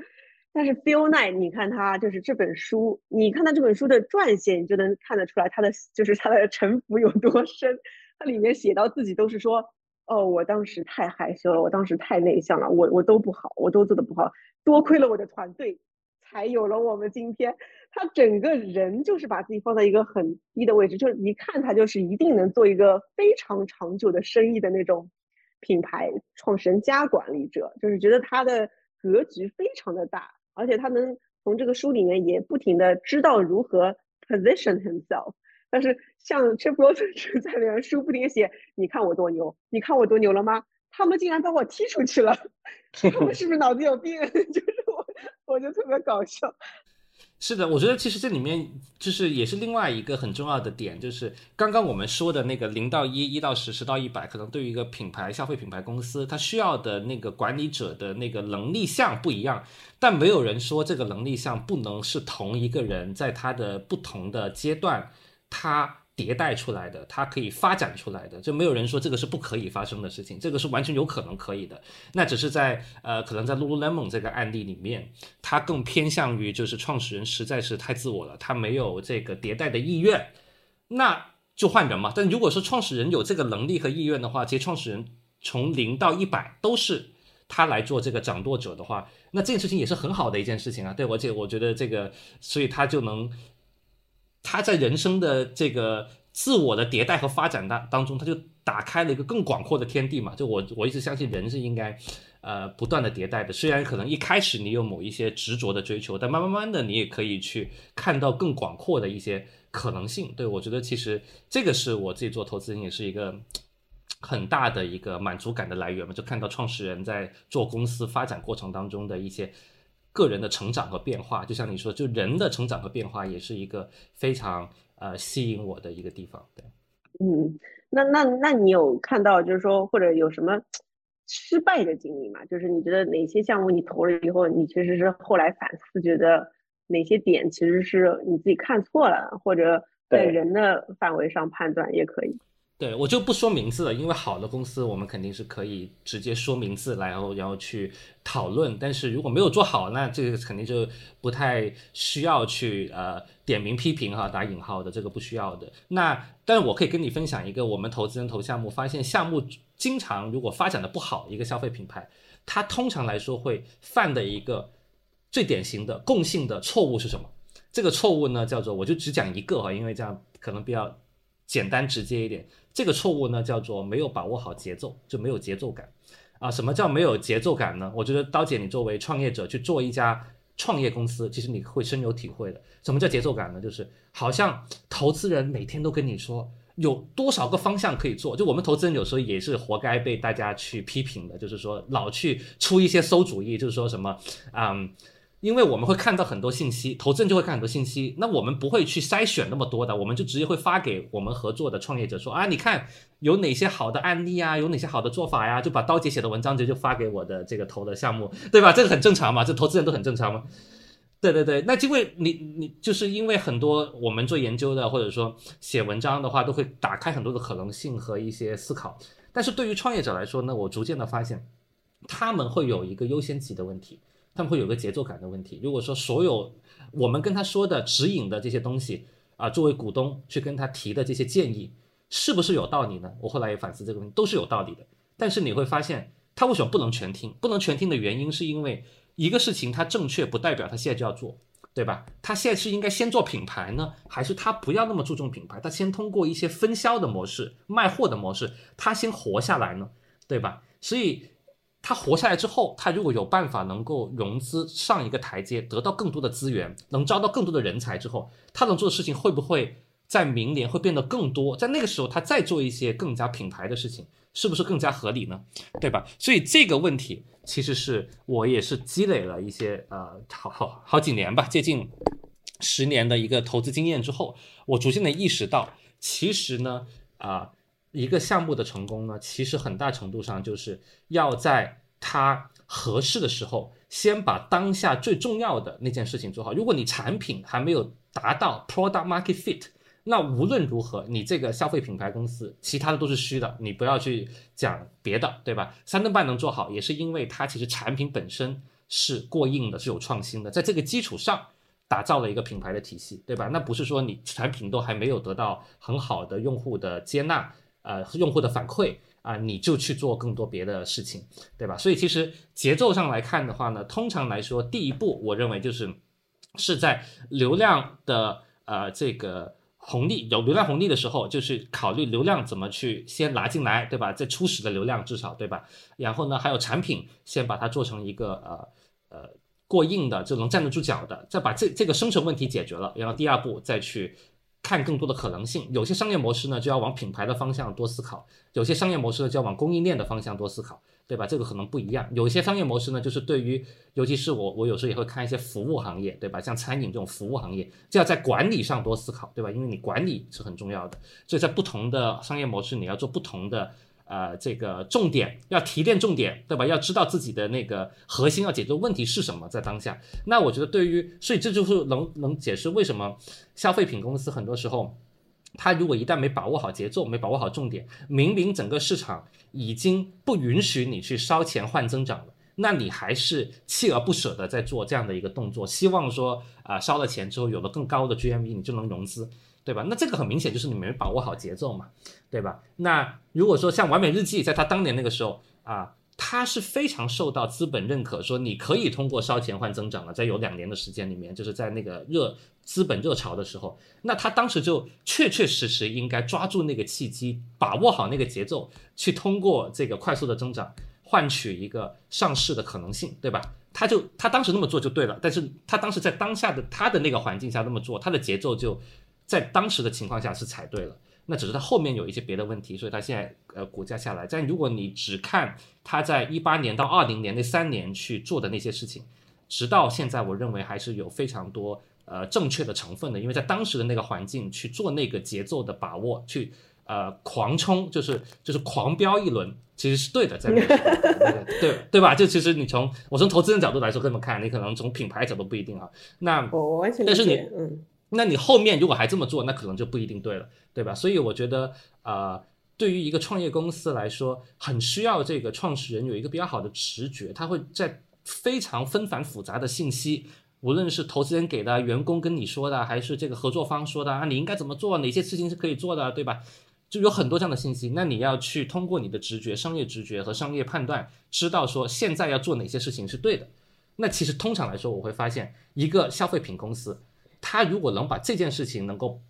但是 Phil Knight，你看他就是这本书，你看他这本书的撰写，你就能看得出来他的就是他的城府有多深。他里面写到自己都是说，哦，我当时太害羞了，我当时太内向了，我我都不好，我都做的不好，多亏了我的团队，才有了我们今天。他整个人就是把自己放在一个很低的位置，就是一看他就是一定能做一个非常长久的生意的那种品牌创始人加管理者，就是觉得他的格局非常的大。而且他能从这个书里面也不停的知道如何 position himself，但是像 Chip Ross 在里面书不停写，你看我多牛，你看我多牛了吗？他们竟然把我踢出去了，[LAUGHS] 他们是不是脑子有病？[LAUGHS] 就是我，我就特别搞笑。是的，我觉得其实这里面就是也是另外一个很重要的点，就是刚刚我们说的那个零到一、一到十、十到一百，可能对于一个品牌、消费品牌公司，它需要的那个管理者的那个能力项不一样，但没有人说这个能力项不能是同一个人在他的不同的阶段，他。迭代出来的，它可以发展出来的，就没有人说这个是不可以发生的事情，这个是完全有可能可以的。那只是在呃，可能在 Lululemon 这个案例里面，它更偏向于就是创始人实在是太自我了，他没有这个迭代的意愿，那就换人嘛。但如果说创始人有这个能力和意愿的话，其实创始人从零到一百都是他来做这个掌舵者的话，那这件事情也是很好的一件事情啊。对，我且我觉得这个，所以他就能。他在人生的这个自我的迭代和发展当当中，他就打开了一个更广阔的天地嘛。就我我一直相信人是应该，呃，不断的迭代的。虽然可能一开始你有某一些执着的追求，但慢慢慢的你也可以去看到更广阔的一些可能性。对我觉得其实这个是我自己做投资人也是一个 [TSK] 很大的一个满足感的来源嘛。就看到创始人在做公司发展过程当中的一些个人的成长和变化。就像你说，就人的成长和变化也是一个非常。呃，吸引我的一个地方，对，嗯，那那那你有看到，就是说或者有什么失败的经历吗？就是你觉得哪些项目你投了以后，你其实是后来反思，觉得哪些点其实是你自己看错了，或者在人的范围上判断也可以。对我就不说名字了，因为好的公司我们肯定是可以直接说名字，然后然后去讨论。但是如果没有做好，那这个肯定就不太需要去呃点名批评哈，打引号的这个不需要的。那但是我可以跟你分享一个，我们投资人投项目发现项目经常如果发展的不好，一个消费品牌，它通常来说会犯的一个最典型的共性的错误是什么？这个错误呢叫做我就只讲一个哈，因为这样可能比较简单直接一点。这个错误呢，叫做没有把握好节奏，就没有节奏感啊。什么叫没有节奏感呢？我觉得刀姐，你作为创业者去做一家创业公司，其实你会深有体会的。什么叫节奏感呢？就是好像投资人每天都跟你说有多少个方向可以做，就我们投资人有时候也是活该被大家去批评的，就是说老去出一些馊主意，就是说什么嗯。因为我们会看到很多信息，投资人就会看很多信息，那我们不会去筛选那么多的，我们就直接会发给我们合作的创业者说啊，你看有哪些好的案例啊，有哪些好的做法呀，就把刀姐写的文章直接就发给我的这个投的项目，对吧？这个很正常嘛，这投资人都很正常嘛。对对对，那因为你你就是因为很多我们做研究的或者说写文章的话，都会打开很多的可能性和一些思考，但是对于创业者来说呢，我逐渐的发现他们会有一个优先级的问题。他们会有个节奏感的问题。如果说所有我们跟他说的指引的这些东西啊，作为股东去跟他提的这些建议，是不是有道理呢？我后来也反思这个问题，都是有道理的。但是你会发现，他为什么不能全听？不能全听的原因是因为一个事情它正确，不代表他现在就要做，对吧？他现在是应该先做品牌呢，还是他不要那么注重品牌，他先通过一些分销的模式、卖货的模式，他先活下来呢，对吧？所以。他活下来之后，他如果有办法能够融资上一个台阶，得到更多的资源，能招到更多的人才之后，他能做的事情会不会在明年会变得更多？在那个时候，他再做一些更加品牌的事情，是不是更加合理呢？对吧？所以这个问题其实是我也是积累了一些呃好好好几年吧，接近十年的一个投资经验之后，我逐渐的意识到，其实呢啊。一个项目的成功呢，其实很大程度上就是要在它合适的时候，先把当下最重要的那件事情做好。如果你产品还没有达到 product market fit，那无论如何，你这个消费品牌公司，其他的都是虚的。你不要去讲别的，对吧？三顿半能做好，也是因为它其实产品本身是过硬的，是有创新的，在这个基础上打造了一个品牌的体系，对吧？那不是说你产品都还没有得到很好的用户的接纳。呃，用户的反馈啊，你就去做更多别的事情，对吧？所以其实节奏上来看的话呢，通常来说，第一步我认为就是是在流量的呃这个红利有流量红利的时候，就是考虑流量怎么去先拿进来，对吧？在初始的流量至少对吧？然后呢，还有产品先把它做成一个呃呃过硬的，就能站得住脚的，再把这这个生存问题解决了，然后第二步再去。看更多的可能性，有些商业模式呢就要往品牌的方向多思考，有些商业模式呢就要往供应链的方向多思考，对吧？这个可能不一样。有些商业模式呢，就是对于，尤其是我，我有时候也会看一些服务行业，对吧？像餐饮这种服务行业，就要在管理上多思考，对吧？因为你管理是很重要的，所以在不同的商业模式，你要做不同的。呃，这个重点要提炼重点，对吧？要知道自己的那个核心要解决问题是什么，在当下。那我觉得，对于，所以这就是能能解释为什么消费品公司很多时候，他如果一旦没把握好节奏，没把握好重点，明明整个市场已经不允许你去烧钱换增长了，那你还是锲而不舍的在做这样的一个动作，希望说啊，烧了钱之后有了更高的 GMV，你就能融资。对吧？那这个很明显就是你没把握好节奏嘛，对吧？那如果说像完美日记，在他当年那个时候啊，他是非常受到资本认可，说你可以通过烧钱换增长了，在有两年的时间里面，就是在那个热资本热潮的时候，那他当时就确确实实应该抓住那个契机，把握好那个节奏，去通过这个快速的增长换取一个上市的可能性，对吧？他就他当时那么做就对了，但是他当时在当下的他的那个环境下那么做，他的节奏就在当时的情况下是踩对了。那只是他后面有一些别的问题，所以他现在呃股价下来。但如果你只看他在一八年到二零年那三年去做的那些事情，直到现在，我认为还是有非常多呃正确的成分的。因为在当时的那个环境去做那个节奏的把握，去呃狂冲，就是就是狂飙一轮，其实是对的，在那个对对吧？就其实你从我从投资人角度来说这么看，你可能从品牌角度不一定啊。那我完全但是你嗯。那你后面如果还这么做，那可能就不一定对了，对吧？所以我觉得，呃，对于一个创业公司来说，很需要这个创始人有一个比较好的直觉，他会在非常纷繁复杂的信息，无论是投资人给的、员工跟你说的，还是这个合作方说的啊，你应该怎么做，哪些事情是可以做的，对吧？就有很多这样的信息，那你要去通过你的直觉、商业直觉和商业判断，知道说现在要做哪些事情是对的。那其实通常来说，我会发现一个消费品公司。他如果能把这件事情能够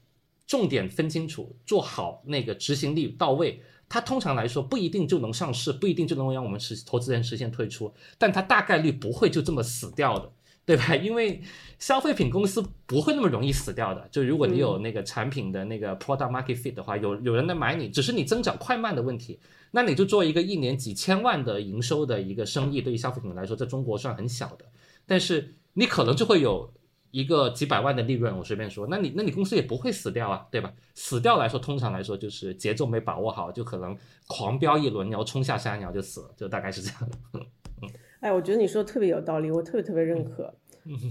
重点分清楚，做好那个执行力到位，他通常来说不一定就能上市，不一定就能让我们实投资人实现退出，但他大概率不会就这么死掉的，对吧？[LAUGHS] 因为消费品公司不会那么容易死掉的。就如果你有那个产品的那个 product market fit 的话，有有人来买你，只是你增长快慢的问题。那你就做一个一年几千万的营收的一个生意，对于消费品来说，在中国算很小的，但是你可能就会有。一个几百万的利润，我随便说，那你那你公司也不会死掉啊，对吧？死掉来说，通常来说就是节奏没把握好，就可能狂飙一轮，然后冲下山，然后就死了，就大概是这样的。嗯，[LAUGHS] 哎，我觉得你说的特别有道理，我特别特别认可。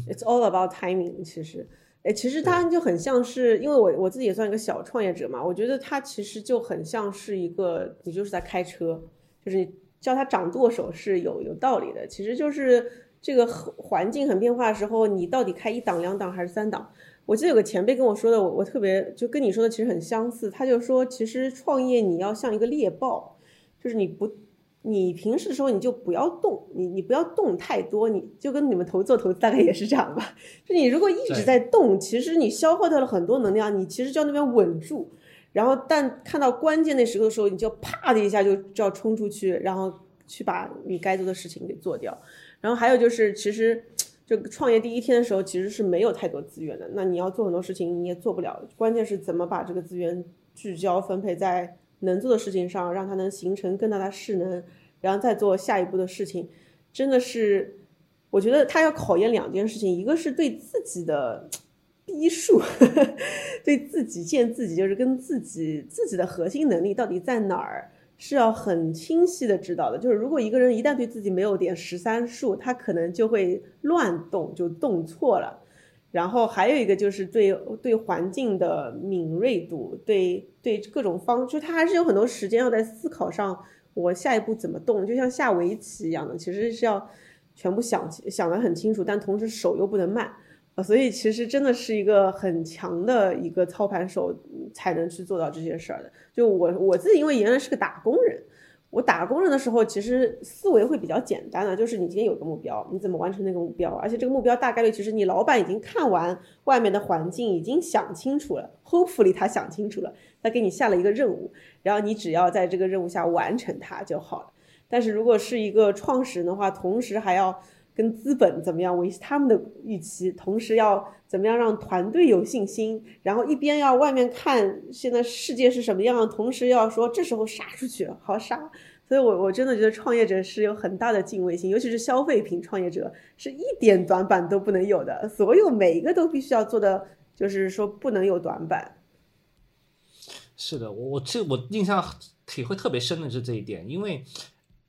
It's all about timing。其实，哎，其实它就很像是，因为我我自己也算一个小创业者嘛，我觉得它其实就很像是一个，你就是在开车，就是你叫它掌舵手是有有道理的，其实就是。这个环境很变化的时候，你到底开一档、两档还是三档？我记得有个前辈跟我说的，我我特别就跟你说的其实很相似。他就说，其实创业你要像一个猎豹，就是你不，你平时的时候你就不要动，你你不要动太多，你就跟你们投做投资大概也是这样吧。就你如果一直在动，其实你消耗掉了很多能量，你其实就要那边稳住，然后但看到关键那时候的时候，你就啪的一下就就要冲出去，然后去把你该做的事情给做掉。然后还有就是，其实就创业第一天的时候，其实是没有太多资源的。那你要做很多事情，你也做不了。关键是怎么把这个资源聚焦分配在能做的事情上，让它能形成更大的势能，然后再做下一步的事情。真的是，我觉得他要考验两件事情，一个是对自己的 [TSK] 逼数，[LAUGHS] 对自己见自己，就是跟自己自己的核心能力到底在哪儿。是要很清晰的知道的，就是如果一个人一旦对自己没有点十三数，他可能就会乱动，就动错了。然后还有一个就是对对环境的敏锐度，对对各种方，就他还是有很多时间要在思考上，我下一步怎么动，就像下围棋一样的，其实是要全部想想得很清楚，但同时手又不能慢。啊，所以其实真的是一个很强的一个操盘手才能去做到这些事儿的。就我我自己，因为原来是个打工人，我打工人的时候，其实思维会比较简单的，就是你今天有个目标，你怎么完成那个目标？而且这个目标大概率，其实你老板已经看完外面的环境，已经想清楚了，hopefully 他想清楚了，他给你下了一个任务，然后你只要在这个任务下完成它就好了。但是如果是一个创始人的话，同时还要。跟资本怎么样维系他们的预期，同时要怎么样让团队有信心，然后一边要外面看现在世界是什么样，同时要说这时候杀出去好杀。所以，我我真的觉得创业者是有很大的敬畏心，尤其是消费品创业者，是一点短板都不能有的。所有每一个都必须要做的，就是说不能有短板。是的，我我这我印象体会特别深的是这一点，因为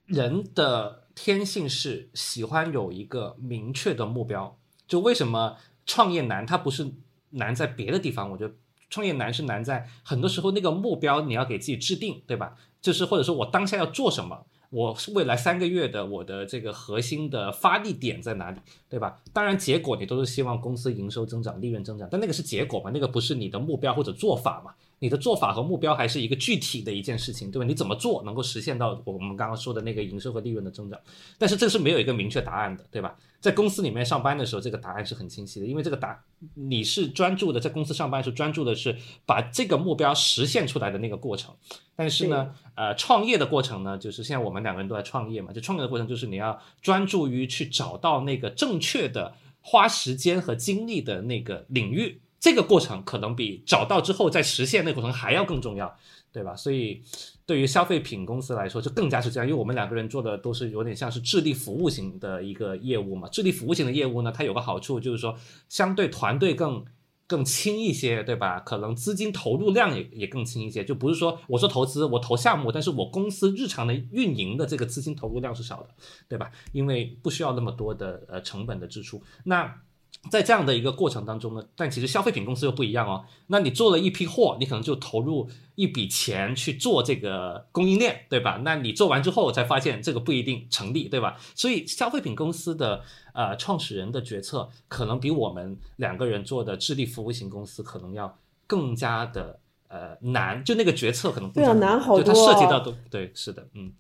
人的。天性是喜欢有一个明确的目标，就为什么创业难？它不是难在别的地方，我觉得创业难是难在很多时候那个目标你要给自己制定，对吧？就是或者说我当下要做什么，我未来三个月的我的这个核心的发力点在哪里，对吧？当然结果你都是希望公司营收增长、利润增长，但那个是结果嘛，那个不是你的目标或者做法嘛。你的做法和目标还是一个具体的一件事情，对吧？你怎么做能够实现到我们刚刚说的那个营收和利润的增长？但是这是没有一个明确答案的，对吧？在公司里面上班的时候，这个答案是很清晰的，因为这个答你是专注的，在公司上班是专注的是把这个目标实现出来的那个过程。但是呢，呃，创业的过程呢，就是现在我们两个人都在创业嘛，就创业的过程就是你要专注于去找到那个正确的花时间和精力的那个领域。这个过程可能比找到之后再实现那个过程还要更重要，对吧？所以对于消费品公司来说，就更加是这样，因为我们两个人做的都是有点像是智力服务型的一个业务嘛。智力服务型的业务呢，它有个好处就是说，相对团队更更轻一些，对吧？可能资金投入量也也更轻一些，就不是说我说投资我投项目，但是我公司日常的运营的这个资金投入量是少的，对吧？因为不需要那么多的呃成本的支出，那。在这样的一个过程当中呢，但其实消费品公司又不一样哦。那你做了一批货，你可能就投入一笔钱去做这个供应链，对吧？那你做完之后才发现这个不一定成立，对吧？所以消费品公司的呃创始人的决策可能比我们两个人做的智力服务型公司可能要更加的呃难，就那个决策可能对啊难好多，它涉及到都对，是的，嗯。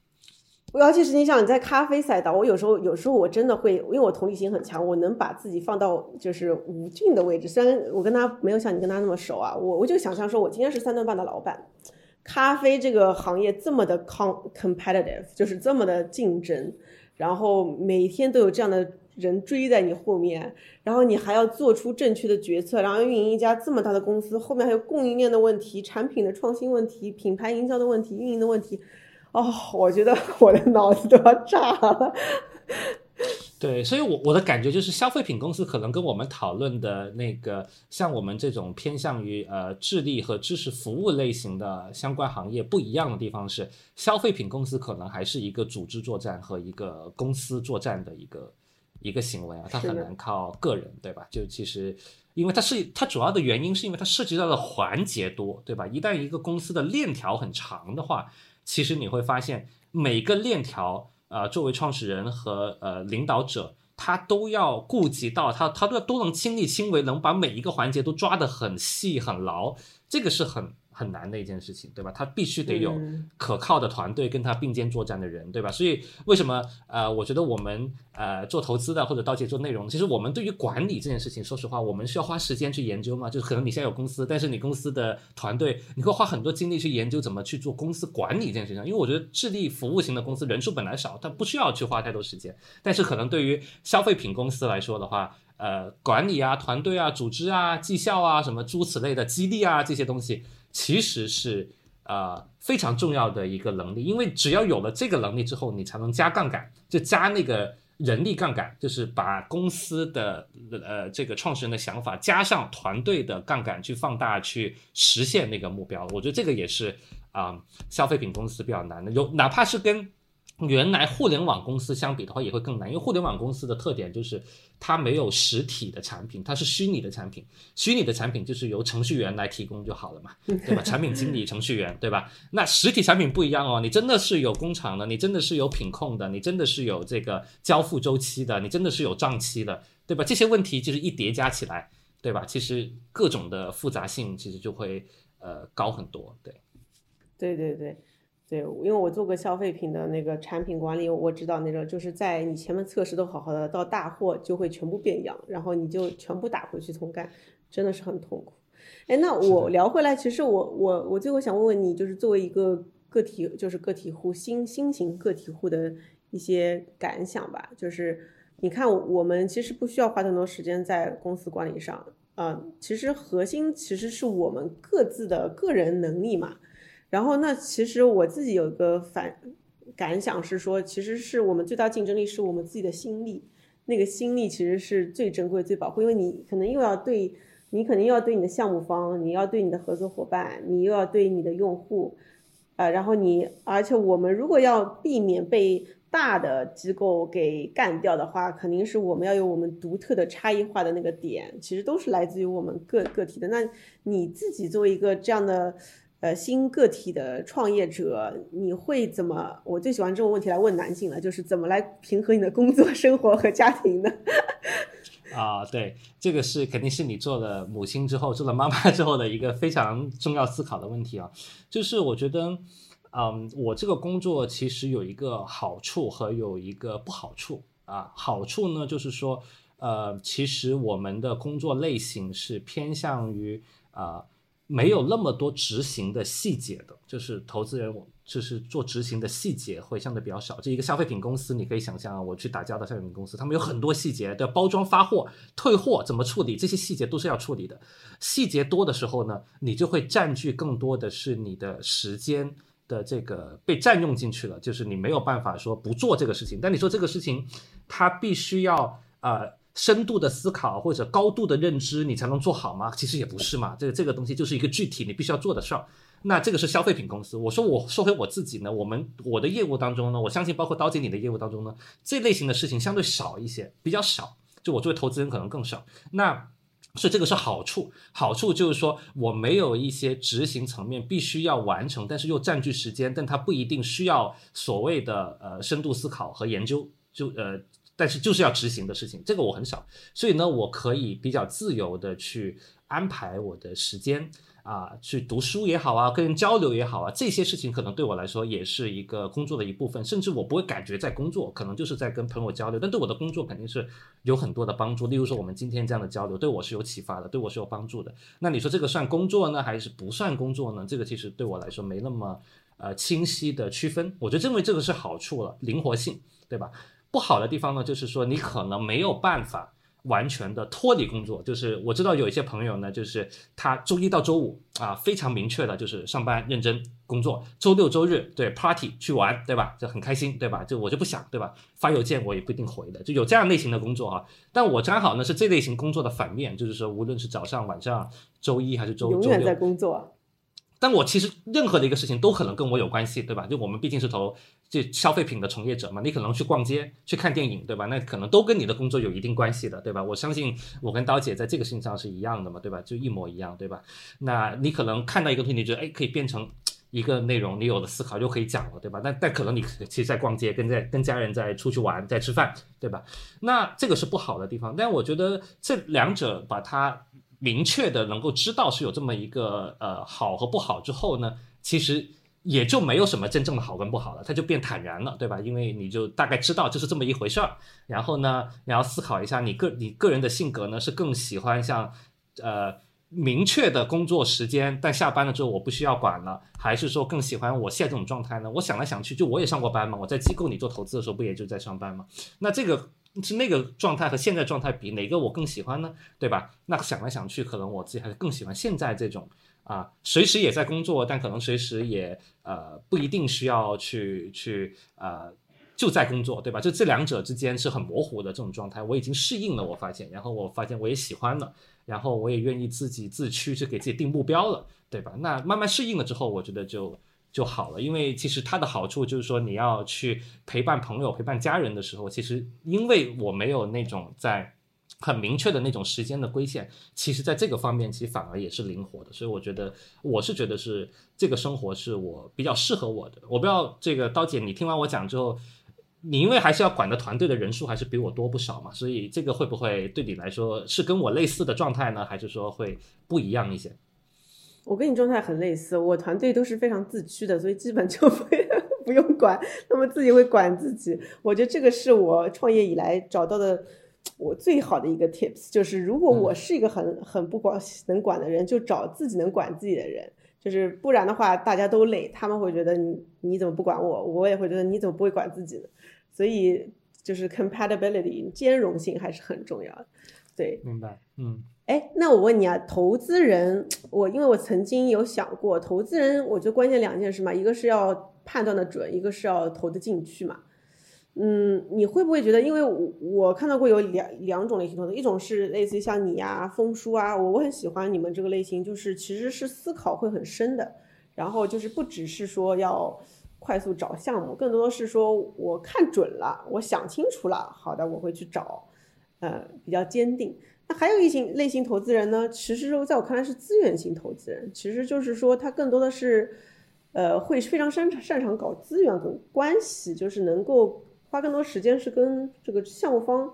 我尤其是你想你在咖啡赛道，我有时候有时候我真的会，因为我同理心很强，我能把自己放到就是吴俊的位置。虽然我跟他没有像你跟他那么熟啊，我我就想象说，我今天是三顿半的老板，咖啡这个行业这么的 com competitive，就是这么的竞争，然后每天都有这样的人追在你后面，然后你还要做出正确的决策，然后运营一家这么大的公司，后面还有供应链的问题、产品的创新问题、品牌营销的问题、运营的问题。哦，我觉得 [LAUGHS] 我的脑子都要炸了。对，所以，我我的感觉就是，消费品公司可能跟我们讨论的那个，像我们这种偏向于呃智力和知识服务类型的相关行业不一样的地方是，消费品公司可能还是一个组织作战和一个公司作战的一个一个行为啊，它很难靠个人，对吧？就其实，因为它是它主要的原因是因为它涉及到的环节多，对吧？一旦一个公司的链条很长的话。其实你会发现，每个链条，呃，作为创始人和呃领导者，他都要顾及到，他他都要都能亲力亲为，能把每一个环节都抓得很细很牢，这个是很。很难的一件事情，对吧？他必须得有可靠的团队跟他并肩作战的人，对吧？所以为什么呃，我觉得我们呃做投资的或者刀姐做内容，其实我们对于管理这件事情，说实话，我们需要花时间去研究嘛。就是可能你现在有公司，但是你公司的团队，你会花很多精力去研究怎么去做公司管理这件事情。因为我觉得智力服务型的公司人数本来少，它不需要去花太多时间。但是可能对于消费品公司来说的话，呃，管理啊、团队啊、组织啊、绩效啊什么诸此类的激励啊这些东西。其实是呃非常重要的一个能力，因为只要有了这个能力之后，你才能加杠杆，就加那个人力杠杆，就是把公司的呃这个创始人的想法加上团队的杠杆去放大，去实现那个目标。我觉得这个也是啊，消费品公司比较难的，有哪怕是跟。原来互联网公司相比的话也会更难，因为互联网公司的特点就是它没有实体的产品，它是虚拟的产品。虚拟的产品就是由程序员来提供就好了嘛，[LAUGHS] 对吧？产品经理、程序员，对吧？那实体产品不一样哦，你真的是有工厂的，你真的是有品控的，你真的是有这个交付周期的，你真的是有账期的，对吧？这些问题就是一叠加起来，对吧？其实各种的复杂性其实就会呃高很多，对。对对对。对，因为我做过消费品的那个产品管理，我知道那种就是在你前面测试都好好的，到大货就会全部变样，然后你就全部打回去重干，真的是很痛苦。哎，那我聊回来，其实我我我最后想问问你，就是作为一个个体，就是个体户新新型个体户的一些感想吧。就是你看，我们其实不需要花太多时间在公司管理上，啊，其实核心其实是我们各自的个人能力嘛。然后，那其实我自己有一个反感想是说，其实是我们最大竞争力是我们自己的心力，那个心力其实是最珍贵、最宝贵，因为你可能又要对，你肯定要对你的项目方，你要对你的合作伙伴，你又要对你的用户，啊，然后你，而且我们如果要避免被大的机构给干掉的话，肯定是我们要有我们独特的差异化的那个点，其实都是来自于我们个个体的。那你自己作为一个这样的。呃，新个体的创业者，你会怎么？我最喜欢这种问题来问男性了，就是怎么来平衡你的工作、生活和家庭呢？[LAUGHS] 啊，对，这个是肯定是你做了母亲之后，做了妈妈之后的一个非常重要思考的问题啊。就是我觉得，嗯，我这个工作其实有一个好处和有一个不好处啊。好处呢，就是说，呃，其实我们的工作类型是偏向于啊，没有那么多执行的细节的，就是投资人我。就是做执行的细节会相对比较少。这一个消费品公司，你可以想象啊，我去打交道消费品公司，他们有很多细节的包装、发货、退货怎么处理，这些细节都是要处理的。细节多的时候呢，你就会占据更多的是你的时间的这个被占用进去了，就是你没有办法说不做这个事情。但你说这个事情，它必须要呃深度的思考或者高度的认知，你才能做好吗？其实也不是嘛，这个这个东西就是一个具体你必须要做的事儿。那这个是消费品公司。我说我说回我自己呢，我们我的业务当中呢，我相信包括刀姐你的业务当中呢，这类型的事情相对少一些，比较少。就我作为投资人可能更少。那所以这个是好处，好处就是说我没有一些执行层面必须要完成，但是又占据时间，但它不一定需要所谓的呃深度思考和研究，就呃但是就是要执行的事情，这个我很少。所以呢，我可以比较自由的去安排我的时间。啊，去读书也好啊，跟人交流也好啊，这些事情可能对我来说也是一个工作的一部分，甚至我不会感觉在工作，可能就是在跟朋友交流，但对我的工作肯定是有很多的帮助。例如说我们今天这样的交流，对我是有启发的，对我是有帮助的。那你说这个算工作呢，还是不算工作呢？这个其实对我来说没那么呃清晰的区分。我就认为这个是好处了，灵活性，对吧？不好的地方呢，就是说你可能没有办法。完全的脱离工作，就是我知道有一些朋友呢，就是他周一到周五啊，非常明确的，就是上班认真工作，周六周日对 party 去玩，对吧？就很开心，对吧？就我就不想，对吧？发邮件我也不一定回的，就有这样类型的工作啊。但我刚好呢是这类型工作的反面，就是说无论是早上、晚上、周一还是周永远在工作。但我其实任何的一个事情都可能跟我有关系，对吧？就我们毕竟是投这消费品的从业者嘛，你可能去逛街、去看电影，对吧？那可能都跟你的工作有一定关系的，对吧？我相信我跟刀姐在这个事情上是一样的嘛，对吧？就一模一样，对吧？那你可能看到一个东西，你觉得哎可以变成一个内容，你有了思考就可以讲了，对吧？但但可能你其实在逛街，跟在跟家人在出去玩，在吃饭，对吧？那这个是不好的地方。但我觉得这两者把它。明确的能够知道是有这么一个呃好和不好之后呢，其实也就没有什么真正的好跟不好了，它就变坦然了，对吧？因为你就大概知道就是这么一回事儿。然后呢，你要思考一下，你个你个人的性格呢是更喜欢像呃明确的工作时间，但下班了之后我不需要管了，还是说更喜欢我现在这种状态呢？我想来想去，就我也上过班嘛，我在机构里做投资的时候不也就在上班吗？那这个。是那个状态和现在状态比哪个我更喜欢呢？对吧？那想来想去，可能我自己还是更喜欢现在这种啊，随时也在工作，但可能随时也呃不一定需要去去呃就在工作，对吧？就这两者之间是很模糊的这种状态，我已经适应了，我发现，然后我发现我也喜欢了，然后我也愿意自己自驱去给自己定目标了，对吧？那慢慢适应了之后，我觉得就。就好了，因为其实它的好处就是说，你要去陪伴朋友、陪伴家人的时候，其实因为我没有那种在很明确的那种时间的规限，其实在这个方面其实反而也是灵活的，所以我觉得我是觉得是这个生活是我比较适合我的。我不知道这个刀姐，你听完我讲之后，你因为还是要管的团队的人数还是比我多不少嘛，所以这个会不会对你来说是跟我类似的状态呢？还是说会不一样一些？我跟你状态很类似，我团队都是非常自驱的，所以基本就不 [LAUGHS] 不用管，他们自己会管自己。我觉得这个是我创业以来找到的我最好的一个 tips，就是如果我是一个很很不管能管的人，就找自己能管自己的人，就是不然的话大家都累，他们会觉得你你怎么不管我，我也会觉得你怎么不会管自己呢？所以就是 compatibility 兼容性还是很重要的。对，明白，嗯。哎，那我问你啊，投资人，我因为我曾经有想过，投资人，我觉得关键两件事嘛，一个是要判断的准，一个是要投得进去嘛。嗯，你会不会觉得，因为我我看到过有两两种类型投资，一种是类似于像你啊、风叔啊，我我很喜欢你们这个类型，就是其实是思考会很深的，然后就是不只是说要快速找项目，更多的是说我看准了，我想清楚了，好的，我会去找，呃，比较坚定。那还有一型类型投资人呢，其实在我看来是资源型投资人，其实就是说他更多的是，呃，会非常擅擅长搞资源跟关系，就是能够花更多时间是跟这个项目方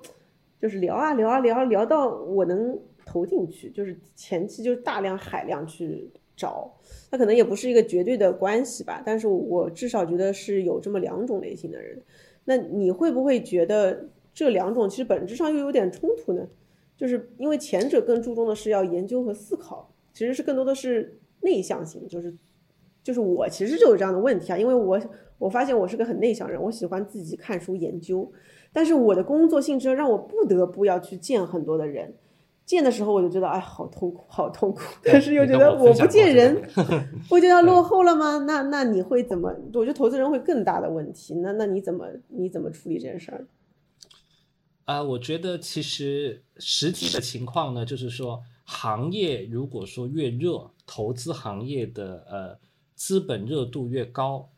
就是聊啊聊啊聊，聊到我能投进去，就是前期就大量海量去找，那可能也不是一个绝对的关系吧，但是我至少觉得是有这么两种类型的人。那你会不会觉得这两种其实本质上又有点冲突呢？就是因为前者更注重的是要研究和思考，其实是更多的是内向型，就是就是我其实就有这样的问题啊，因为我我发现我是个很内向人，我喜欢自己看书研究，但是我的工作性质让我不得不要去见很多的人，见的时候我就觉得哎好痛苦好痛苦，但是又 [LAUGHS] [LAUGHS] 觉得我不见人，我就要落后了吗？那那你会怎么？我觉得投资人会更大的问题，那那你怎么你怎么处理这件事儿？啊，我觉得其实实际的情况呢，就是说，行业如果说越热，投资行业的呃资本热度越高，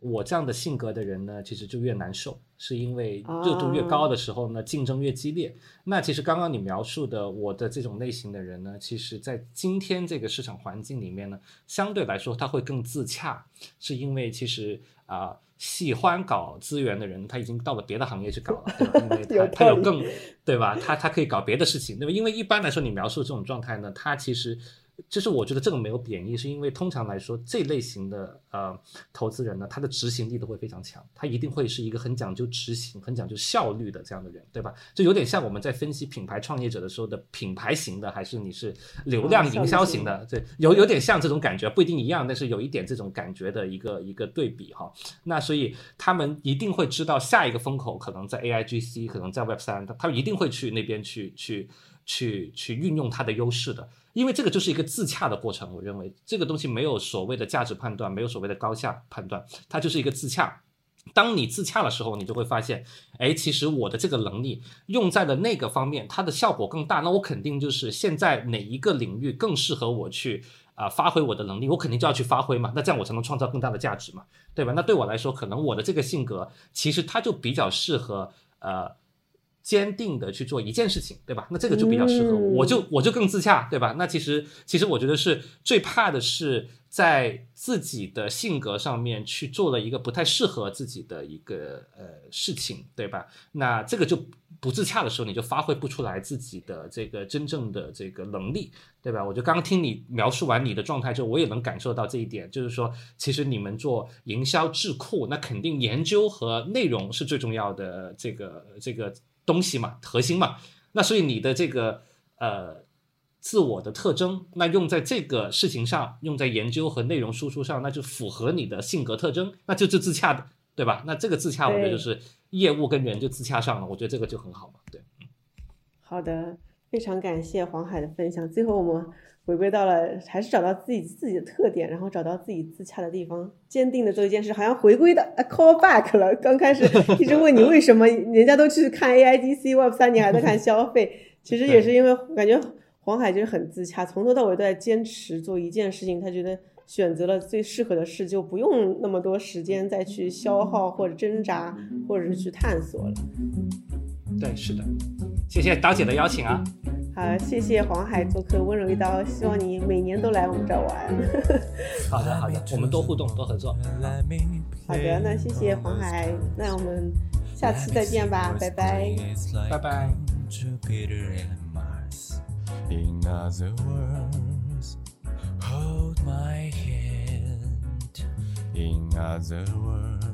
我这样的性格的人呢，其实就越难受，是因为热度越高的时候呢，竞争越激烈。那其实刚刚你描述的我的这种类型的人呢，其实在今天这个市场环境里面呢，相对来说他会更自洽，是因为其实啊。喜欢搞资源的人，他已经到了别的行业去搞了，[LAUGHS] 对吧？因为 [LAUGHS] 他他有更，对吧？他他可以搞别的事情，对吧？因为一般来说，你描述这种状态呢，他其实。就是我觉得这个没有贬义，是因为通常来说，这类型的呃投资人呢，他的执行力都会非常强，他一定会是一个很讲究执行、很讲究效率的这样的人，对吧？就有点像我们在分析品牌创业者的时候的品牌型的，还是你是流量营销型的，对，有有点像这种感觉，不一定一样，但是有一点这种感觉的一个一个对比哈。那所以他们一定会知道下一个风口可能在 A I G C，可能在 Web 三，他他一定会去那边去去去去运用它的优势的。因为这个就是一个自洽的过程，我认为这个东西没有所谓的价值判断，没有所谓的高下判断，它就是一个自洽。当你自洽的时候，你就会发现，哎，其实我的这个能力用在了那个方面，它的效果更大。那我肯定就是现在哪一个领域更适合我去啊发挥我的能力，我肯定就要去发挥嘛。那这样我才能创造更大的价值嘛，对吧？那对我来说，可能我的这个性格其实它就比较适合呃。坚定的去做一件事情，对吧？那这个就比较适合我，我就我就更自洽，对吧？那其实其实我觉得是最怕的是在自己的性格上面去做了一个不太适合自己的一个呃事情，对吧？那这个就不自洽的时候，你就发挥不出来自己的这个真正的这个能力，对吧？我就刚刚听你描述完你的状态之后，我也能感受到这一点，就是说，其实你们做营销智库，那肯定研究和内容是最重要的，这个这个。东西嘛，核心嘛，那所以你的这个呃自我的特征，那用在这个事情上，用在研究和内容输出上，那就符合你的性格特征，那就是自洽的，对吧？那这个自洽，我觉得就是业务跟人就自洽上了，我觉得这个就很好嘛，对。好的，非常感谢黄海的分享。最后我们。回归到了，还是找到自己自己的特点，然后找到自己自洽的地方，坚定的做一件事，好像回归的 call back 了。刚开始一直问你为什么，人家都去看 AIDC Web 三，你还在看消费，其实也是因为感觉黄海就是很自洽，从头到尾都在坚持做一件事情，他觉得选择了最适合的事，就不用那么多时间再去消耗或者挣扎，或者是去探索了。对，是的，谢谢刀姐的邀请啊。好，谢谢黄海做客温柔一刀，希望你每年都来我们这儿玩。[LAUGHS] 好的，好的，我们多互动，多合作。好的，那谢谢黄海，那我们下次再见吧，拜拜，拜拜。In other words, hold my hand. In other words,